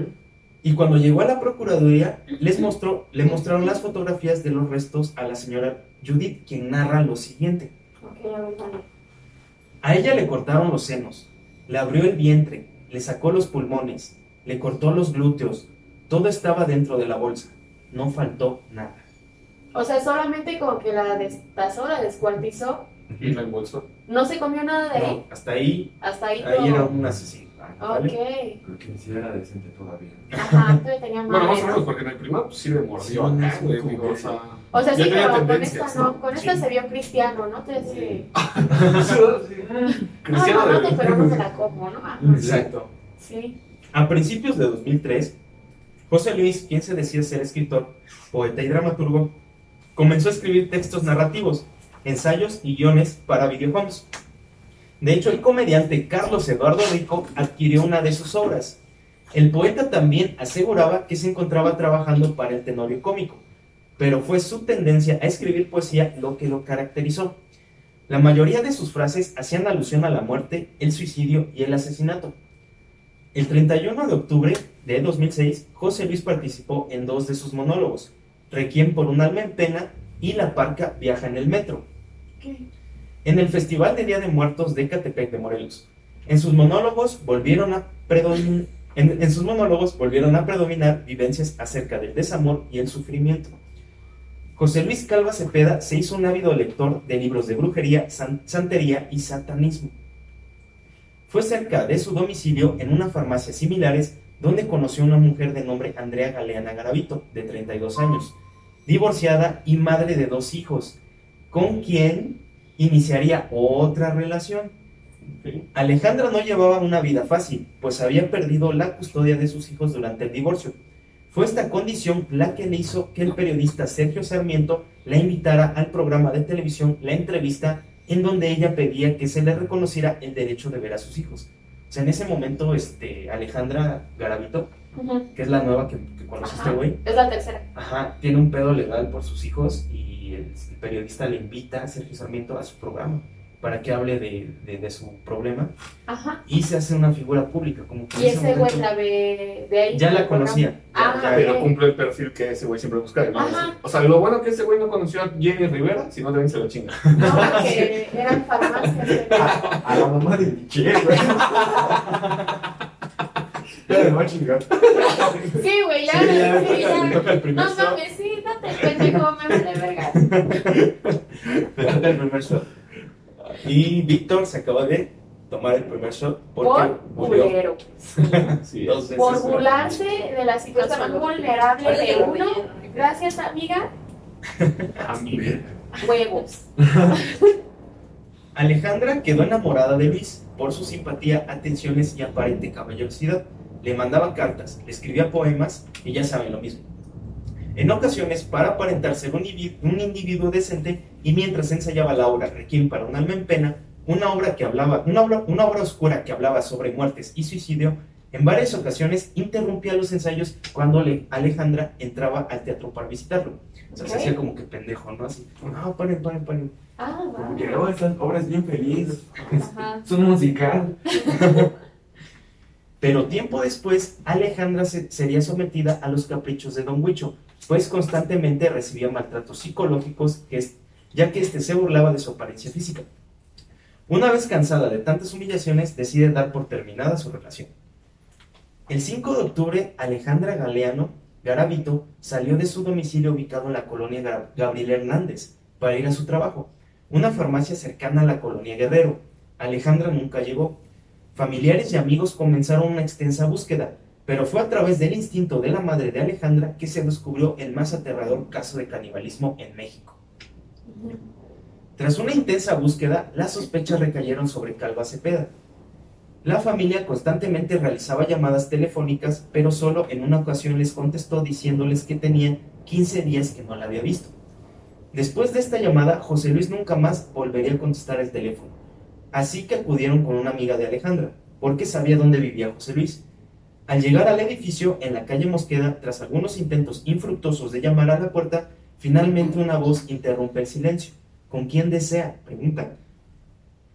y cuando llegó a la Procuraduría, les mostró, le mostraron las fotografías de los restos a la señora Judith, quien narra lo siguiente. Ok, a ver, vale. A ella le cortaron los senos, le abrió el vientre, le sacó los pulmones, le cortó los glúteos, todo estaba dentro de la bolsa, no faltó nada. O sea, solamente como que la destazó, la descuartizó. Y la embolsó. No se comió nada de ahí. No, hasta ahí, Hasta ahí ahí todo. era un asesino. ¿vale? Ok. Creo que ni siquiera era decente todavía. Ajá, todavía tenía Bueno, más o ¿no? menos, porque en el primero pues, sí me mordió Sí, acá, sí, güey. o sea. O sea, ya sí, pero con esta no, con esta Sí. se vio cristiano, ¿no? Te decía, Cristiano no, no, no, pero no me la como, ¿no? Ajá. Exacto. Sí. A principios de 2003, José Luis, quien se decía ser escritor, poeta y dramaturgo, comenzó a escribir textos narrativos, ensayos y guiones para videojuegos. De hecho, el comediante Carlos Eduardo Rico adquirió una de sus obras. El poeta también aseguraba que se encontraba trabajando para el tenorio cómico, pero fue su tendencia a escribir poesía lo que lo caracterizó. La mayoría de sus frases hacían alusión a la muerte, el suicidio y el asesinato. El 31 de octubre de 2006, José Luis participó en dos de sus monólogos, Requiem por un alma en pena y La Parca viaja en el metro, en el Festival de Día de Muertos de Catepec de Morelos. En sus monólogos volvieron a predominar, en, en sus monólogos volvieron a predominar vivencias acerca del desamor y el sufrimiento. José Luis Calva Cepeda se hizo un ávido lector de libros de brujería, san- santería y satanismo. Fue cerca de su domicilio, en una farmacia similares, donde conoció a una mujer de nombre Andrea Galeana Garavito, de 32 años, divorciada y madre de dos hijos, con quien iniciaría otra relación. Alejandra no llevaba una vida fácil, pues había perdido la custodia de sus hijos durante el divorcio. Fue esta condición la que le hizo que el periodista Sergio Sarmiento la invitara al programa de televisión La Entrevista, en donde ella pedía que se le reconociera el derecho de ver a sus hijos. O sea, en ese momento, este, Alejandra Garavito, que es la nueva que, que conoce este güey, Es la tercera. Ajá, tiene un pedo legal por sus hijos y el, el periodista le invita a Sergio Sarmiento a su programa para que hable de, de- de su problema Ajá. y se hace una figura pública. Como que Y ese güey la ve de ahí. ya la conocía. ya- Ah, Pero ok. cumple el perfil que ese güey siempre busca. O sea, lo bueno que ese güey no conoció a Jenny Rivera, si no también se lo chinga. No, porque eran farmacias. A, a la mamá de Michelle, güey. Ya me va a chingar. Sí, güey, ya. Sí, ya, sí, ya. primer No mames, sí, date pendejo, me vale verga. le toca el primer shot. Y Víctor se acaba de tomar el primer shot porque Por culero. Sí, veces. Por burlarse de la situación vulnerable de uno. Gracias, amiga. a mí. Huevos. Alejandra quedó enamorada de Luis, por su simpatía, atenciones y aparente caballerosidad. Le mandaba cartas, le escribía poemas y ya saben lo mismo. En ocasiones, para aparentar ser un individuo, un individuo decente, y mientras ensayaba la obra Requiem para un alma en pena, una obra, que hablaba, una, obra, una obra oscura que hablaba sobre muertes y suicidio, en varias ocasiones interrumpía los ensayos cuando Ale- Alejandra entraba al teatro para visitarlo. O sea, se hacía como que pendejo, ¿no? Así, no, paren, paren, paren. Ah, Como va. que, oh, esta obra es bien feliz. Ajá. Es un musical. Pero tiempo después, Alejandra se- sería sometida a los caprichos de Don Huicho, pues constantemente recibía maltratos psicológicos, ya que éste se burlaba de su apariencia física. Una vez cansada de tantas humillaciones, decide dar por terminada su relación. El 5 de octubre, Alejandra Galeano Garavito salió de su domicilio ubicado en la colonia Ga- Gabriel Hernández para ir a su trabajo, una farmacia cercana a la colonia Guerrero. Alejandra nunca llegó. Familiares y amigos comenzaron una extensa búsqueda, pero fue a través del instinto de la madre de Alejandra que se descubrió el más aterrador caso de canibalismo en México. Tras una intensa búsqueda, las sospechas recayeron sobre Calva Cepeda. La familia constantemente realizaba llamadas telefónicas, pero solo en una ocasión les contestó diciéndoles que tenía 15 días que no la había visto. Después de esta llamada, José Luis nunca más volvería a contestar el teléfono. Así que acudieron con una amiga de Alejandra, porque sabía dónde vivía José Luis. Al llegar al edificio, en la calle Mosqueda, tras algunos intentos infructuosos de llamar a la puerta, finalmente una voz interrumpe el silencio. ¿Con quién desea? Preguntan.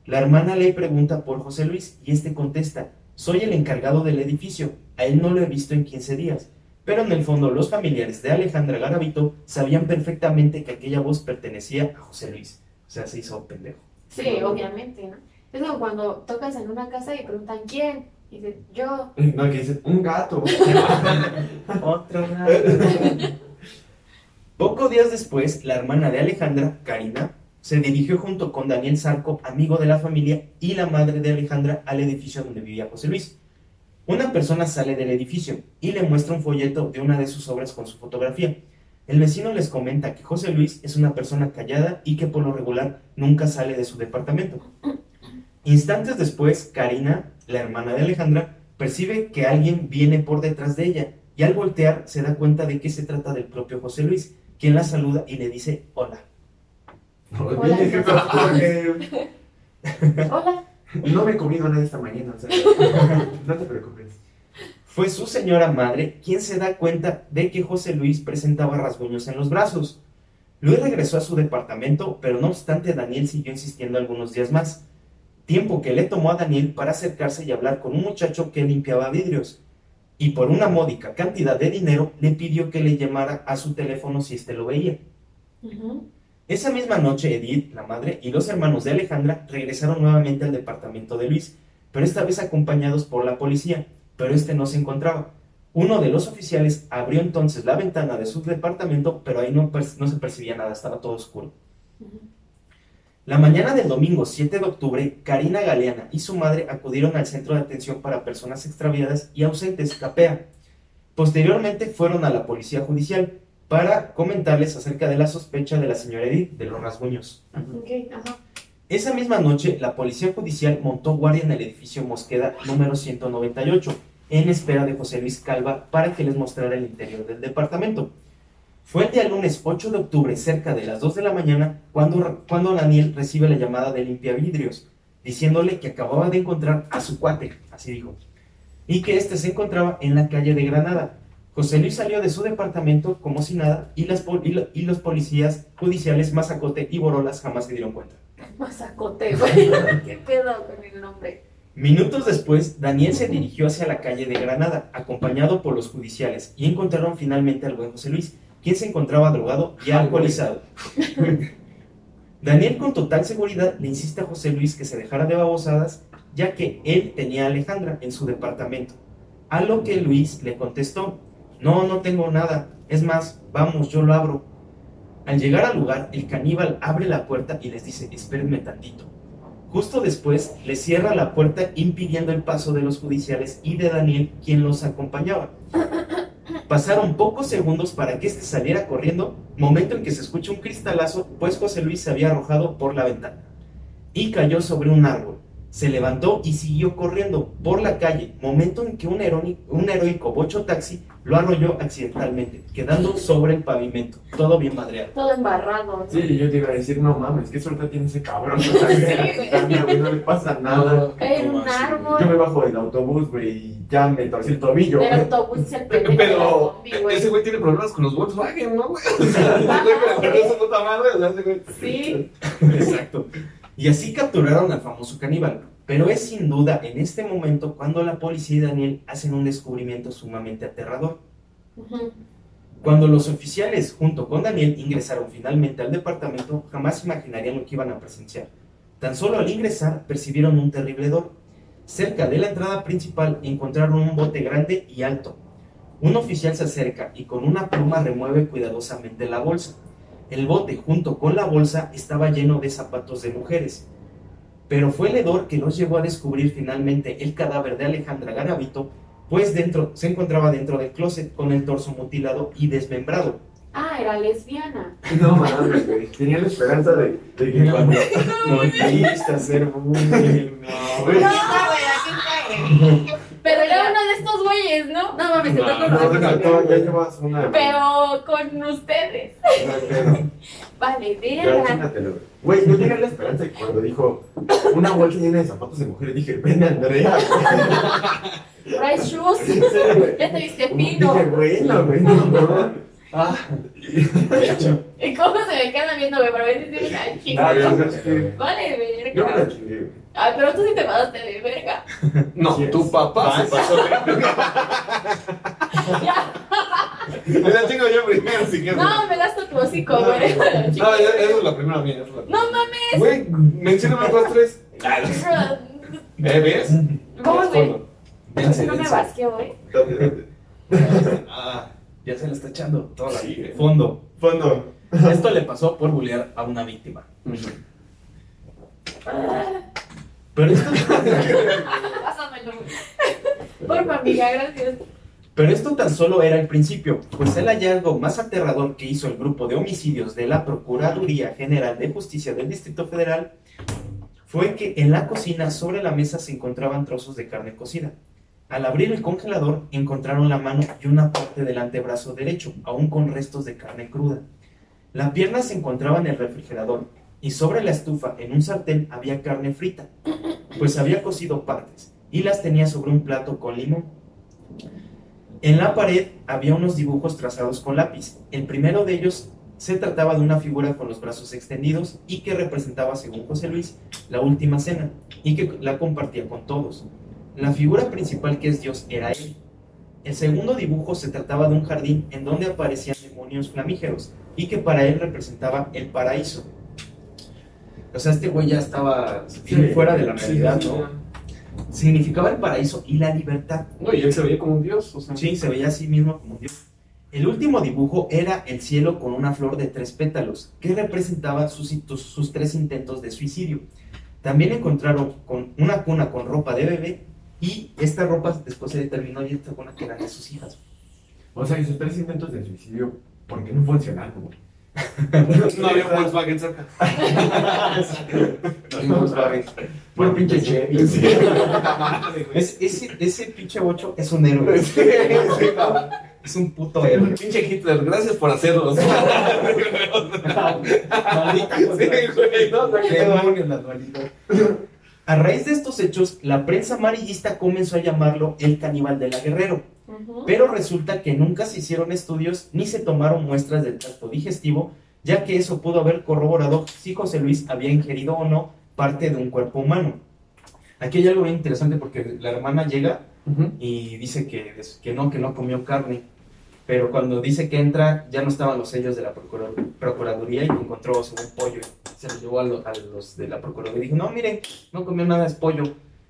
La hermana le pregunta por José Luis y este contesta, soy el encargado del edificio, a él no lo he visto en 15 días. Pero en el fondo los familiares de Alejandra Garavito sabían perfectamente que aquella voz pertenecía a José Luis. O sea, se hizo pendejo. Sí, obviamente, ¿no? Es como cuando tocas en una casa y preguntan quién. Y dices, yo. No, que dice, un gato. Otro Pocos días después, la hermana de Alejandra, Karina, se dirigió junto con Daniel Sarco, amigo de la familia, y la madre de Alejandra al edificio donde vivía José Luis. Una persona sale del edificio y le muestra un folleto de una de sus obras con su fotografía. El vecino les comenta que José Luis es una persona callada y que por lo regular nunca sale de su departamento. Instantes después, Karina, la hermana de Alejandra, percibe que alguien viene por detrás de ella y al voltear se da cuenta de que se trata del propio José Luis, quien la saluda y le dice hola. Porque Hola. no me he comido nada esta mañana. o sea, no te preocupes. Fue su señora madre quien se da cuenta de que José Luis presentaba rasguños en los brazos. Luis regresó a su departamento, pero no obstante Daniel siguió insistiendo algunos días más, tiempo que le tomó a Daniel para acercarse y hablar con un muchacho que limpiaba vidrios, y por una módica cantidad de dinero le pidió que le llamara a su teléfono si éste lo veía. Esa misma noche Edith, la madre, y los hermanos de Alejandra regresaron nuevamente al departamento de Luis, pero esta vez acompañados por la policía, pero este no se encontraba. Uno de los oficiales abrió entonces la ventana de su departamento, pero ahí no, se percibía nada, estaba todo oscuro. La mañana del domingo 7 de octubre, Karina Galeana y su madre acudieron al Centro de Atención para Personas Extraviadas y Ausentes, CAPEA. Posteriormente fueron a la Policía Judicial para comentarles acerca de la sospecha de la señora Edith de los rasguños. Ajá. Esa misma noche, la Policía Judicial montó guardia en el edificio Mosqueda número 198, en espera de José Luis Calva para que les mostrara el interior del departamento. Fue el día lunes 8 de octubre, cerca de las 2 de la mañana, cuando, cuando Daniel recibe la llamada de limpiavidrios, diciéndole que acababa de encontrar a su cuate, así dijo, y que éste se encontraba en la calle de Granada. José Luis salió de su departamento como si nada y, las, pol- y, lo- y los policías judiciales Mazacote y Borolas jamás se dieron cuenta. Mazacote, güey. ¿Qué pedo con el nombre? Minutos después, Daniel se dirigió hacia la calle de Granada, acompañado por los judiciales, y encontraron finalmente al buen José Luis, quien se encontraba drogado y alcoholizado. Daniel con total seguridad le insiste a José Luis que se dejara de babosadas, ya que él tenía a Alejandra en su departamento. A lo que Luis le contestó, no, no tengo nada, es más, vamos, yo lo abro. Al llegar al lugar, el caníbal abre la puerta y les dice, espérenme tantito. Justo después, le cierra la puerta impidiendo el paso de los judiciales y de Daniel, quien los acompañaba. Pasaron pocos segundos para que éste saliera corriendo, momento en que se escucha un cristalazo, pues José Luis se había arrojado por la ventana y cayó sobre un árbol. Se levantó y siguió corriendo por la calle, momento en que un, un heroico bocho taxi lo arrolló accidentalmente, quedando sobre el pavimento, todo bien madreado. Todo embarrado. ¿no? Sí, yo te iba a decir, no mames, qué suerte tiene ese cabrón. O sea, güey. no le pasa nada. En un ¿Cómo así, Yo árbol. me bajo del autobús, güey, y ya me torcí el tobillo. El autobús es el pendejo Pero combi, güey. ese güey tiene problemas con los Volkswagen, ¿no, güey? O sea, ese güey me acuerdo su puta madre, o sea, ese güey. Sí. Exacto. Y así capturaron al famoso caníbal. Pero es sin duda en este momento cuando la policía y Daniel hacen un descubrimiento sumamente aterrador. Cuando los oficiales, junto con Daniel, ingresaron finalmente al departamento, jamás imaginarían lo que iban a presenciar. Tan solo al ingresar percibieron un terrible hedor. Cerca de la entrada principal encontraron un bote grande y alto. Un oficial se acerca y con una pluma remueve cuidadosamente la bolsa. El bote junto con la bolsa estaba lleno de zapatos de mujeres. Pero fue el hedor que los llevó a descubrir finalmente el cadáver de Alejandra Garavito, pues dentro se encontraba dentro del closet con el torso mutilado y desmembrado. Ah, era lesbiana. No mames, güey. Tenía la esperanza de, de que cuando volviste a ser bullying, no, güey. No, güey, aquí está, güey. Pero era uno de estos güeyes, ¿no? No mames, te No, toco No, los te faltó, ya llevas una. Pero con ustedes. No pedo. Vale, verga. Güey. Yo tenía la esperanza de que cuando dijo una bolsa llena de zapatos de mujeres, dije, ven Andrea. Rice shoes. Ya te viste Dije, fino. bueno, güey, no, no. Ah, ¿Y cómo se me quedan viendo, güey? Para ver si tiene una Ah, chingada. ya. Vale, Yo me la verga. güey. Ah, pero tú sí te pasaste de verga. no, Sí, tu papá Ah, se pasó. Ya. Me la chingo yo primero, si quieres. No, me gasto tu hocico, güey. No, ya- esa es la primera mía. esa es la primera. No mames. Güey, mencióname otras tres. ¿Eh, ¿Ves? ¿Cómo, güey? Dense, No me basqueo, güey. Ah, ya se le está echando toda la Sí, fondo. Fondo. Esto le pasó por bullear a una víctima. Pero esto, Pásamelo. Porfa, amiga, gracias. Pero esto tan solo era el principio, pues el hallazgo más aterrador que hizo el grupo de homicidios de la Procuraduría General de Justicia del Distrito Federal fue que en la cocina sobre la mesa se encontraban trozos de carne cocida. Al abrir el congelador encontraron la mano y una parte del antebrazo derecho, aún con restos de carne cruda. La pierna se encontraba en el refrigerador y sobre la estufa en un sartén había carne frita, pues había cocido partes y las tenía sobre un plato con limón. En la pared había unos dibujos trazados con lápiz. El primero de ellos se trataba de una figura con los brazos extendidos y que representaba, según José Luis, la última cena y que la compartía con todos. La figura principal que es Dios era él. El segundo dibujo se trataba de un jardín en donde aparecían demonios flamígeros y que para él representaba el paraíso. O sea, este güey ya estaba fuera de la realidad, ¿no? Significaba el paraíso y la libertad. Güey, él se veía como un dios, o sea. Sí, se veía a sí mismo como Dios. El último dibujo era el cielo con una flor de tres pétalos, que representaba sus, sus tres intentos de suicidio. También encontraron con una cuna con ropa de bebé y esta ropa después se determinó y esta cuna que eran de sus hijas. O sea, hizo tres intentos de suicidio porque no funcionaron. No había un Volkswagen cerca. Puro pinche Chevy. Sí. Puta madre, güey. Es- ese, ese pinche bocho es un héroe. Sí, sí, cabrón. Es un puto héroe. Pinche Hitler, gracias por hacerlos. Maldita Sí, cosa. güey, no, no, las malditas. A raíz de estos hechos, la prensa amarillista comenzó a llamarlo el caníbal de la Guerrero. Pero resulta que nunca se hicieron estudios ni se tomaron muestras del tracto digestivo, ya que eso pudo haber corroborado si José Luis había ingerido o no parte de un cuerpo humano. Aquí hay algo bien interesante porque la hermana llega y dice que, que no, que no comió carne. Pero cuando dice que entra, ya no estaban los sellos de la procura- Procuraduría y encontró según pollo. Se lo llevó a, lo- a los de la Procuraduría y dijo, no, miren, no comió nada, es pollo.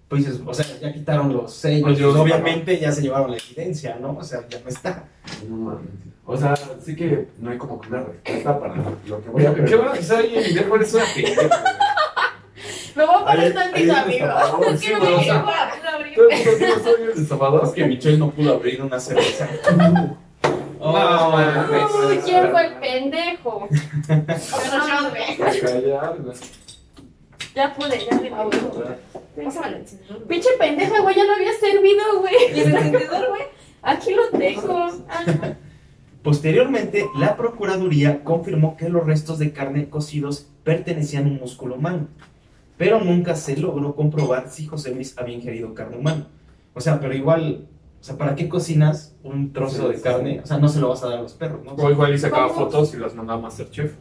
Pues dices, o sea, ya quitaron los sellos. Pues yo- obviamente ya se llevaron la evidencia, ¿no? O sea, ya no está. No mames. O sea, sí que no hay como que una respuesta para lo que voy a Qué bueno que está ahí en video, es una pendeja. Me voy a poner tantito, amigo. Es que no me quiero para abrir. Todo el mundo tiene sueños de Salvador. Es que Michelle no pudo abrir una cerveza. No, mames. Uy, ¿quién fue el pendejo? Güey. Ya pude, ya le Ah, digo. bueno. Pásame el encendedor. güey. Pinche pendeja, güey, ya lo había servido, güey. ¿Y el encendedor, güey? Aquí lo tengo. Ah, Posteriormente, la Procuraduría confirmó que los restos de carne cocidos pertenecían a un músculo humano, pero nunca se logró comprobar si José Luis había ingerido carne humana. O sea, pero igual, o sea, ¿para qué cocinas un trozo de carne? O sea, no se lo vas a dar a los perros, ¿no? O igual y sacaba ¿Cómo? fotos y las mandaba a Masterchef.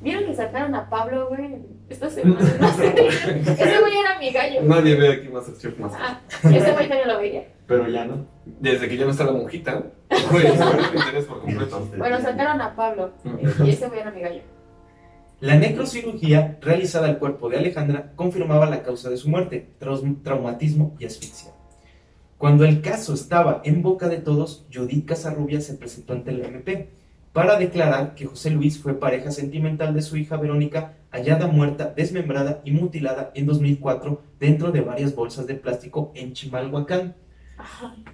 ¿Vieron que sacaron a Pablo, güey? Esta semana. No sé. Ese güey era mi gallo. Nadie ve aquí Masterchef más. Ah, ese güey también lo veía. Pero ya no. Desde que ya no está la monjita, güey, se por completo. Bueno, sacaron a Pablo. Y ese güey era mi gallo. La necrocirugía realizada al cuerpo de Alejandra confirmaba la causa de su muerte, traumatismo y asfixia. Cuando el caso estaba en boca de todos, Judith Casarrubia se presentó ante el MP para declarar que José Luis fue pareja sentimental de su hija Verónica, hallada muerta, desmembrada y mutilada en 2004 dentro de varias bolsas de plástico en Chimalhuacán.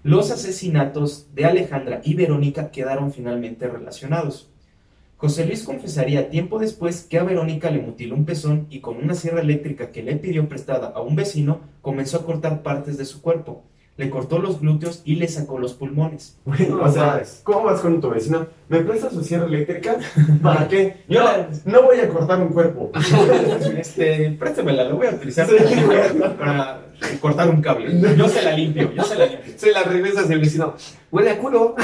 Los asesinatos de Alejandra y Verónica quedaron finalmente relacionados. José Luis confesaría tiempo después que a Verónica le mutiló un pezón y con una sierra eléctrica que le pidió prestada a un vecino comenzó a cortar partes de su cuerpo. Le cortó los glúteos y le sacó los pulmones. Bueno, o sea, ¿cómo vas con tu vecino? ¿Me prestas su sierra eléctrica? ¿Para qué? Yo no, voy a cortar un cuerpo. Este, préstemela, la voy a utilizar para cortar un cable. Yo se la limpio, yo se la limpio. Se la regresas el vecino, huele a culo.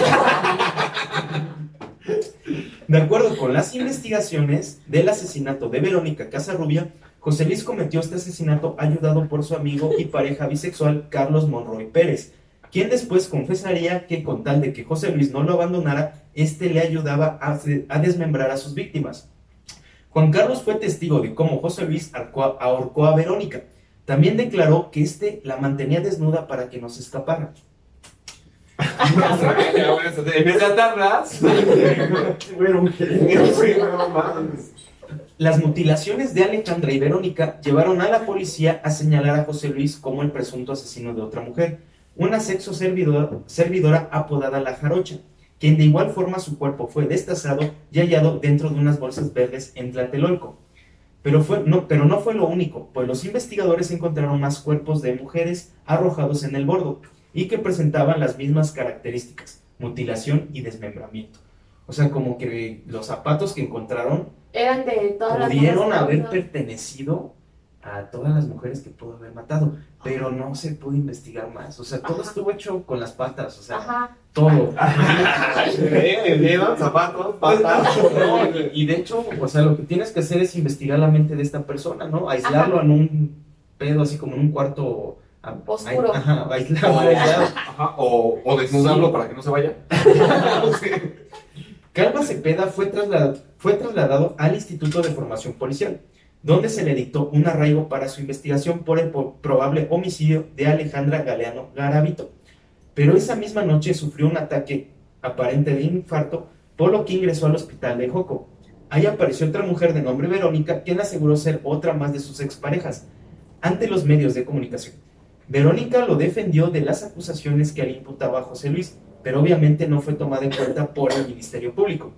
De acuerdo con las investigaciones del asesinato de Verónica Casarrubia, José Luis cometió este asesinato ayudado por su amigo y pareja bisexual Carlos Monroy Pérez, quien después confesaría que con tal de que José Luis no lo abandonara, este le ayudaba a, a desmembrar a sus víctimas. Juan Carlos fue testigo de cómo José Luis ahorcó a Verónica. También declaró que este la mantenía desnuda para que no se escapara. En vez de atarlas, Era un genio, güey, Las mutilaciones de Alejandra y Verónica llevaron a la policía a señalar a José Luis como el presunto asesino de otra mujer, una sexo servidora, servidora apodada La Jarocha, quien de igual forma su cuerpo fue destazado y hallado dentro de unas bolsas verdes en Tlatelolco. Pero, fue, no, pero no fue lo único, pues los investigadores encontraron más cuerpos de mujeres arrojados en el bordo y que presentaban las mismas características, mutilación y desmembramiento. O sea, como que los zapatos que encontraron Eran de todas las pudieron haber pertenecido a todas las mujeres que pudo haber matado, pero no se pudo investigar más. O sea, todo Ajá. estuvo hecho con las patas, o sea, Ajá. todo. Dedos, zapatos, patas. No, y, y de hecho, o sea, lo que tienes que hacer es investigar la mente de esta persona, ¿no? Aislarlo en un pedo así como en un cuarto ah, Oscuro. ai- Ajá, aislado, aislado. Ajá, o, o desnudarlo Sí. para que no se vaya. Calva Cepeda fue trasladado, fue trasladado al Instituto de Formación Policial, donde se le dictó un arraigo para su investigación por el probable homicidio de Alejandra Galeano Garavito. Pero esa misma noche sufrió un ataque aparente de infarto, por lo que ingresó al hospital de Joco. Ahí apareció otra mujer de nombre Verónica, quien aseguró ser otra más de sus exparejas, ante los medios de comunicación. Verónica lo defendió de las acusaciones que le imputaba a José Luis, pero obviamente no fue tomada en cuenta por el Ministerio Público.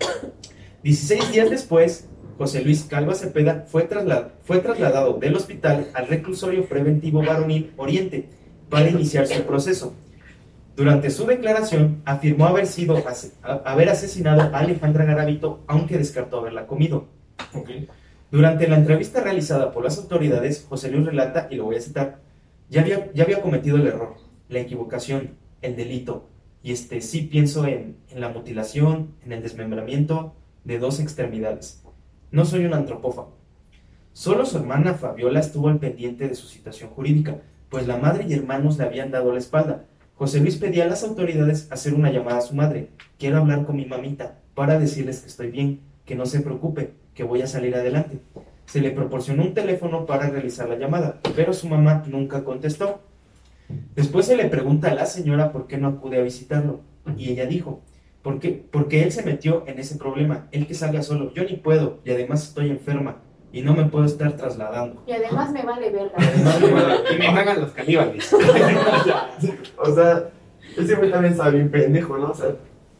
16 días después, José Luis Calva Cepeda fue, trasla- fue trasladado del hospital al reclusorio preventivo varonil Oriente para iniciar su proceso. Durante su declaración, afirmó haber, sido, haber asesinado a Alejandra Garavito, aunque descartó haberla comido. Durante la entrevista realizada por las autoridades, José Luis relata, y lo voy a citar, ya había, cometido el error, la equivocación, el delito, y este sí pienso en, en la mutilación, en el desmembramiento de dos extremidades. No soy un antropófago. Solo su hermana Fabiola estuvo al pendiente de su situación jurídica, pues la madre y hermanos le habían dado la espalda. José Luis pedía a las autoridades hacer una llamada a su madre. Quiero hablar con mi mamita para decirles que estoy bien, que no se preocupe, que voy a salir adelante. Se le proporcionó un teléfono para realizar la llamada, pero su mamá nunca contestó. Después se le pregunta a la señora por qué no acude a visitarlo, y ella dijo, ¿por qué? Porque él se metió en ese problema, él que salga solo, yo ni puedo, y además estoy enferma, y no me puedo estar trasladando. Y además me vale verga. Y me cagan los caníbales. O sea, ese güey también bien pendejo, ¿no? O sea,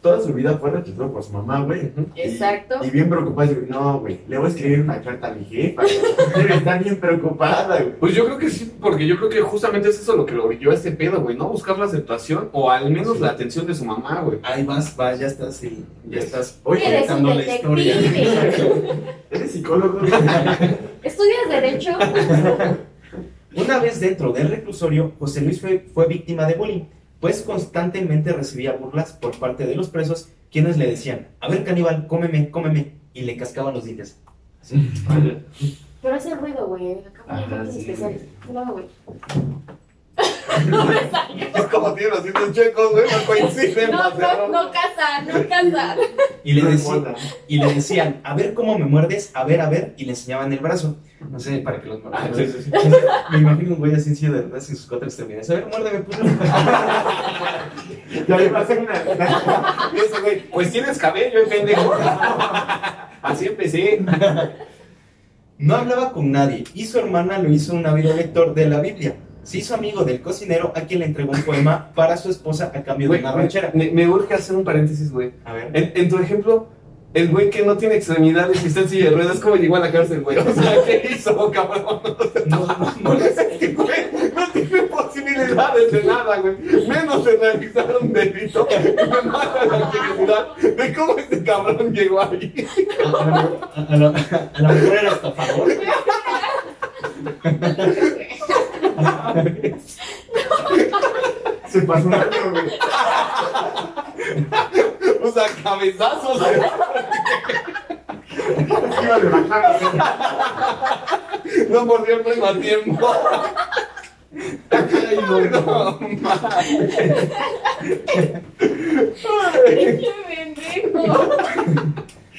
toda su vida fue rechazado por su mamá, güey. Exacto. Y, bien preocupada, dice, no, güey, le voy a escribir una carta a mi jefa. estar bien preocupada, güey. Pues yo creo que sí, porque yo creo que justamente es eso lo que lo orilló a este pedo, güey, ¿no? Buscar la aceptación o al menos Sí. la atención de su mamá, güey. Ahí vas, vas, ya estás, sí, ya estás un contando la historia. ¿Eres psicólogo? ¿Estudias Derecho? Una vez dentro del reclusorio, José Luis fue, fue víctima de bullying, pues constantemente recibía burlas por parte de los presos, quienes le decían, a ver caníbal, cómeme, cómeme, y le cascaban los dientes. Pero hace ruido, güey. Acá hay sí. especiales. No, güey. Es como tiene los dientes chuecos, güey, no coinciden. No, no, no casa, no casa. Y le, importa. y le decían, a ver cómo me muerdes, a ver, a ver, y le enseñaban el brazo. No sé, para que los Ah, sí, sí, sí. Me imagino un güey así en silla de ruedas sin sus cuatro extremidades. A ver, muérdeme, puto. Ya le pasé una. Y ese güey, pues tienes cabello, eh, pendejo. Así empecé. No hablaba con nadie y su hermana lo hizo un ávido lector de la Biblia. Se hizo amigo del cocinero a quien le entregó un poema para su esposa a cambio de una ranchera. me, me urge hacer un paréntesis, güey. A ver. En, en tu ejemplo, el güey que no tiene extremidades y está en silla de ruedas, ¿cómo llegó a la cárcel, güey? O sea, ¿qué hizo, cabrón? No, no, no. Este güey no tiene posibilidades de nada, güey. Menos de realizar un delito. Me mata la curiosidad de cómo este cabrón llegó ahí. Lo, a lo mejor era estafador. Se pasó un año, güey. O sea, cabezazos. Iba de. No mordió el pleno a tiempo.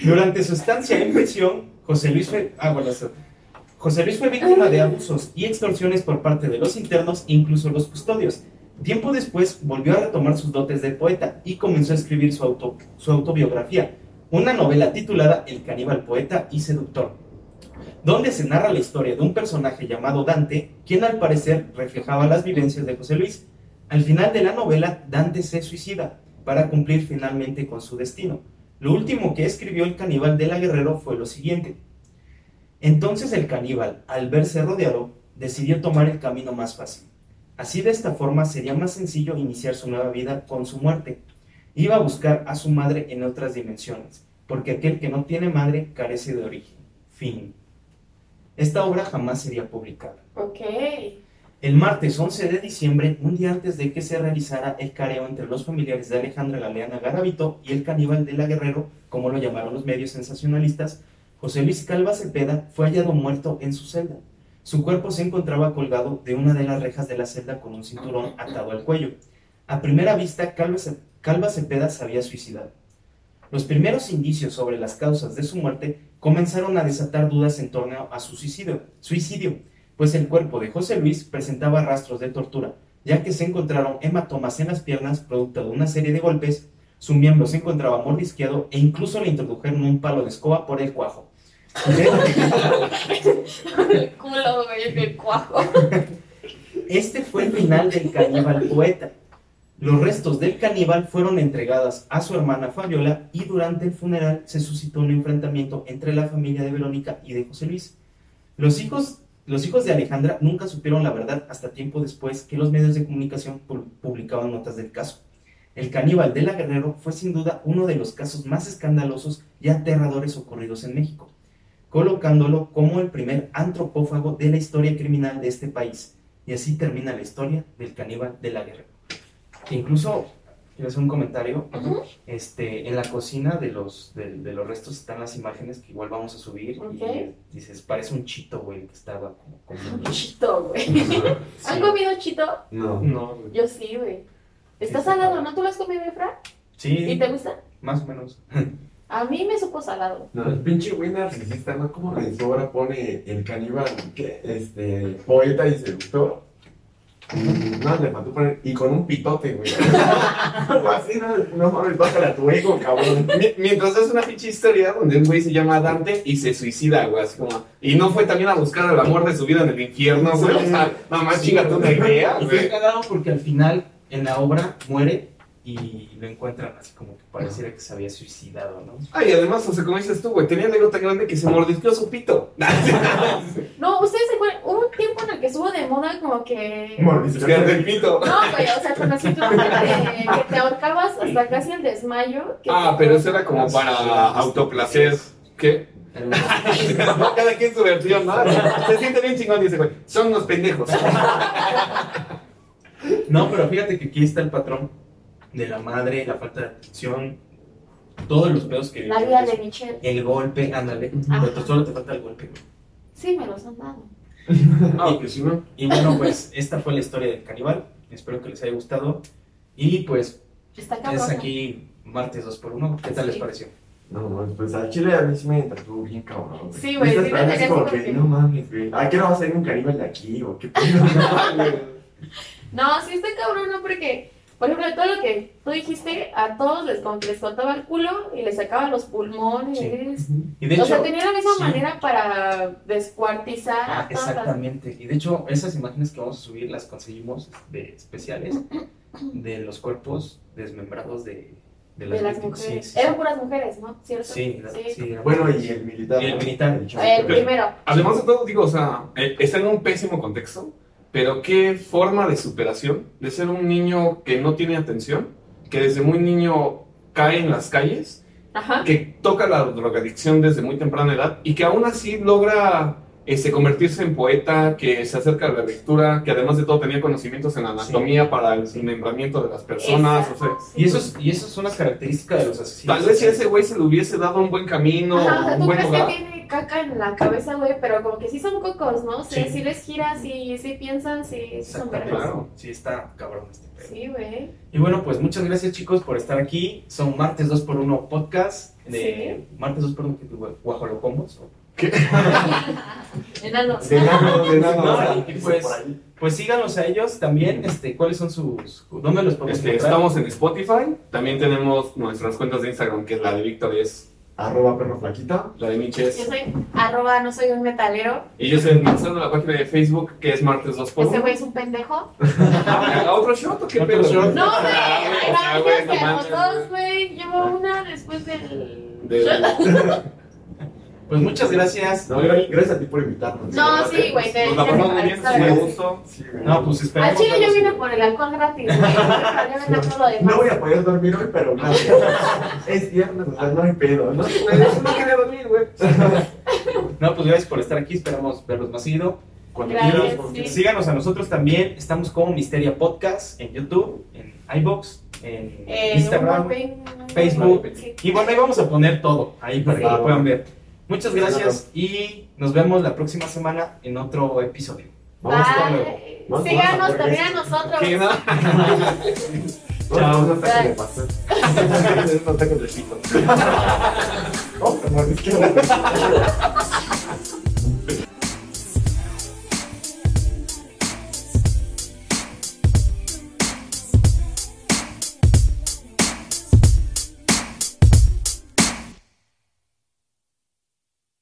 Durante su estancia en prisión, José Luis fue, ah, bueno, eso. José Luis fue víctima de abusos y extorsiones por parte de los internos, incluso los custodios. Tiempo después volvió a retomar sus dotes de poeta y comenzó a escribir su, auto, su autobiografía, una novela titulada El caníbal poeta y seductor, donde se narra la historia de un personaje llamado Dante, quien al parecer reflejaba las vivencias de José Luis. Al final de la novela, Dante se suicida para cumplir finalmente con su destino. Lo último que escribió el caníbal de la Guerrero fue lo siguiente. Entonces el caníbal, al verse rodeado, decidió tomar el camino más fácil. Así de esta forma sería más sencillo iniciar su nueva vida con su muerte. Iba a buscar a su madre en otras dimensiones, porque aquel que no tiene madre carece de origen. Fin. Esta obra jamás sería publicada. Ok. El martes 11 de diciembre, un día antes de que se realizara el careo entre los familiares de Alejandra Galeana Garavito y el caníbal de la Guerrero, como lo llamaron los medios sensacionalistas, José Luis Calva Cepeda fue hallado muerto en su celda. Su cuerpo se encontraba colgado de una de las rejas de la celda con un cinturón atado al cuello. A primera vista, Calva, Ce- Calva Cepeda se había suicidado. Los primeros indicios sobre las causas de su muerte comenzaron a desatar dudas en torno a su suicidio, suicidio pues el cuerpo de José Luis presentaba rastros de tortura, ya que se encontraron hematomas en las piernas producto de una serie de golpes, su miembro se encontraba mordisqueado e incluso le introdujeron un palo de escoba por el cuajo. Culo, cuajo. Este fue el final del caníbal poeta. Los restos del caníbal fueron entregadas a su hermana Fabiola y durante el funeral se suscitó un enfrentamiento entre la familia de Verónica y de José Luis. Los hijos, los hijos de Alejandra nunca supieron la verdad hasta tiempo después que los medios de comunicación pu- publicaban notas del caso. El caníbal de la Guerrero fue sin duda uno de los casos más escandalosos y aterradores ocurridos en México, colocándolo como el primer antropófago de la historia criminal de este país. Y así termina la historia del caníbal de la. Que incluso, quiero hacer un comentario, Ujú. este, en la cocina de los, de, de los restos están las imágenes que igual vamos a subir Ok. y dices, parece un chito, güey, que estaba como... como- Un chito, güey. ¿Han comido chito? No. No, güey. Yo sí, güey. Está Sí, salado, ¿no? ¿Tú lo has comido, Efra? Sí, ¿Y te gusta? más o menos. A mí me supo salado. No, el pinche güey narcisista, ¿no? Como en su obra pone el caníbal, ¿qué? Este, poeta y seductor. Mm, No, le faltó poner, y con un pitote, güey. Algo así, no, no mames, bájale a tu ego, cabrón. Mi- Mientras es una pinche historia donde un güey se llama Dante y se suicida, güey, así como... Y no fue también a buscar el amor de su vida en el infierno, güey. O sea, nada más chingate una idea, Y fue güey. cagado porque al final, en la obra, muere y lo encuentran así como que pareciera que se había suicidado, ¿no? Ay, además, o sea, como dices tú, güey, tenía el ego tan grande que se mordisqueó su pito. No, ustedes se acuerdan, hubo un tiempo en el que estuvo de moda como que... Mordisquear del pito. No, güey, o sea, con la situación de que, que te ahorcabas hasta casi el desmayo. que Ah, te- pero eso era como para autoplacer. ¿Qué? Cada quien su versión, ¿no? Se siente bien chingón, dice, güey. Son unos pendejos. No, pero fíjate que aquí está el patrón de la madre, la falta de atención, todos los pedos que... La vida de Michelle. El golpe, ándale. Pero solo te falta el golpe. güey. Sí, me los han dado. Ah. Y bueno, pues esta fue la historia del caníbal. Espero que les haya gustado. Y pues Está es aquí martes 2x1. ¿Qué tal les pareció? No, no, pues al chile a mí sí me entretuvo bien cabrón. güey. Sí, güey, sí que, como que- no mames, güey. ¿A qué no va a salir un caníbal de aquí o qué pedo? No, sí está cabrón, ¿no? Porque, por ejemplo, todo lo que tú dijiste, a todos les, les cortaba el culo y les sacaba los pulmones. Y de o sea, hecho, tenía la misma sí. manera para descuartizar Ah, a todas las- exactamente. Y de hecho, esas imágenes que vamos a subir las conseguimos de especiales de los cuerpos desmembrados de, de las, de las mujeres. Sí, sí, Eran sí. puras mujeres, ¿no? ¿Cierto? Sí, sí, Bueno, y el militar. Y el ¿no? militar. chavo. El primero. Además de todo, digo, o sea, eh, está en un pésimo contexto, pero qué forma de superación de ser un niño que no tiene atención, que desde muy niño cae en las calles, Ajá. que toca la drogadicción desde muy temprana edad y que aún así logra este, convertirse en poeta, que se acerca a la lectura, que además de todo tenía conocimientos en anatomía para el desmembramiento de las personas, o sea, sí. Y eso, es, y eso es una característica de los asesinos. Tal vez si a ese güey se le hubiese dado un buen camino, Ajá, o sea, un tú buen crees lugar. que tiene caca en la cabeza, güey, pero como que sí son cocos, ¿no? O sea, Sí. sí les giras y sí piensan, sí, sí son vergas. Claro. Sí, está cabrón este pedo. Sí, güey. Y bueno, pues muchas gracias chicos por estar aquí. Son martes 2x1 podcast de martes 2x1 que guajolocombos. Enanos. De nano, de nano. No, o sea, y pues- ahí. Pues síganos a ellos también. Este, ¿Cuáles son sus. ¿Dónde los podemos Este, encontrar? estamos en Spotify, también tenemos nuestras cuentas de Instagram, que es la de Víctor es Arroba perro flaquita. la de Miche Yo es- soy arroba, no soy un metalero. Y yo soy el Manzano la página de Facebook, que es martes 2 por Ese 1 güey es un pendejo. ¿A otro shot o qué Otro pedo? shot. No, Ah, güey. o sea, Ay, güey, no, no que los mames, dos, güey. Llevo una después del. De- Pues muchas gracias. No, gracias a ti por invitarnos. No, sí, güey. te- Nos la pasamos muy bien, me gustó. Sí. No, pues Al esperemos. chile yo vine por el alcohol gratis, güey. Ya ven todo lo demás. No voy a poder dormir hoy, pero gracias. es viernes, o sea, no hay pedo, ¿no? No quería dormir, güey. No, pues gracias por estar aquí. Esperamos verlos más seguido. Cuando Gracias, sí. Síganos a nosotros también. Estamos como Misteria Podcast en YouTube, en iBox, en Eh, Instagram. Facebook. Sí. Y bueno, ahí vamos a poner todo ahí para que lo puedan ver. Muchas gracias y nos vemos la próxima semana en otro episodio. Vamos Bye. Vamos a Síganos también a nosotros. El pito. Mordisquear.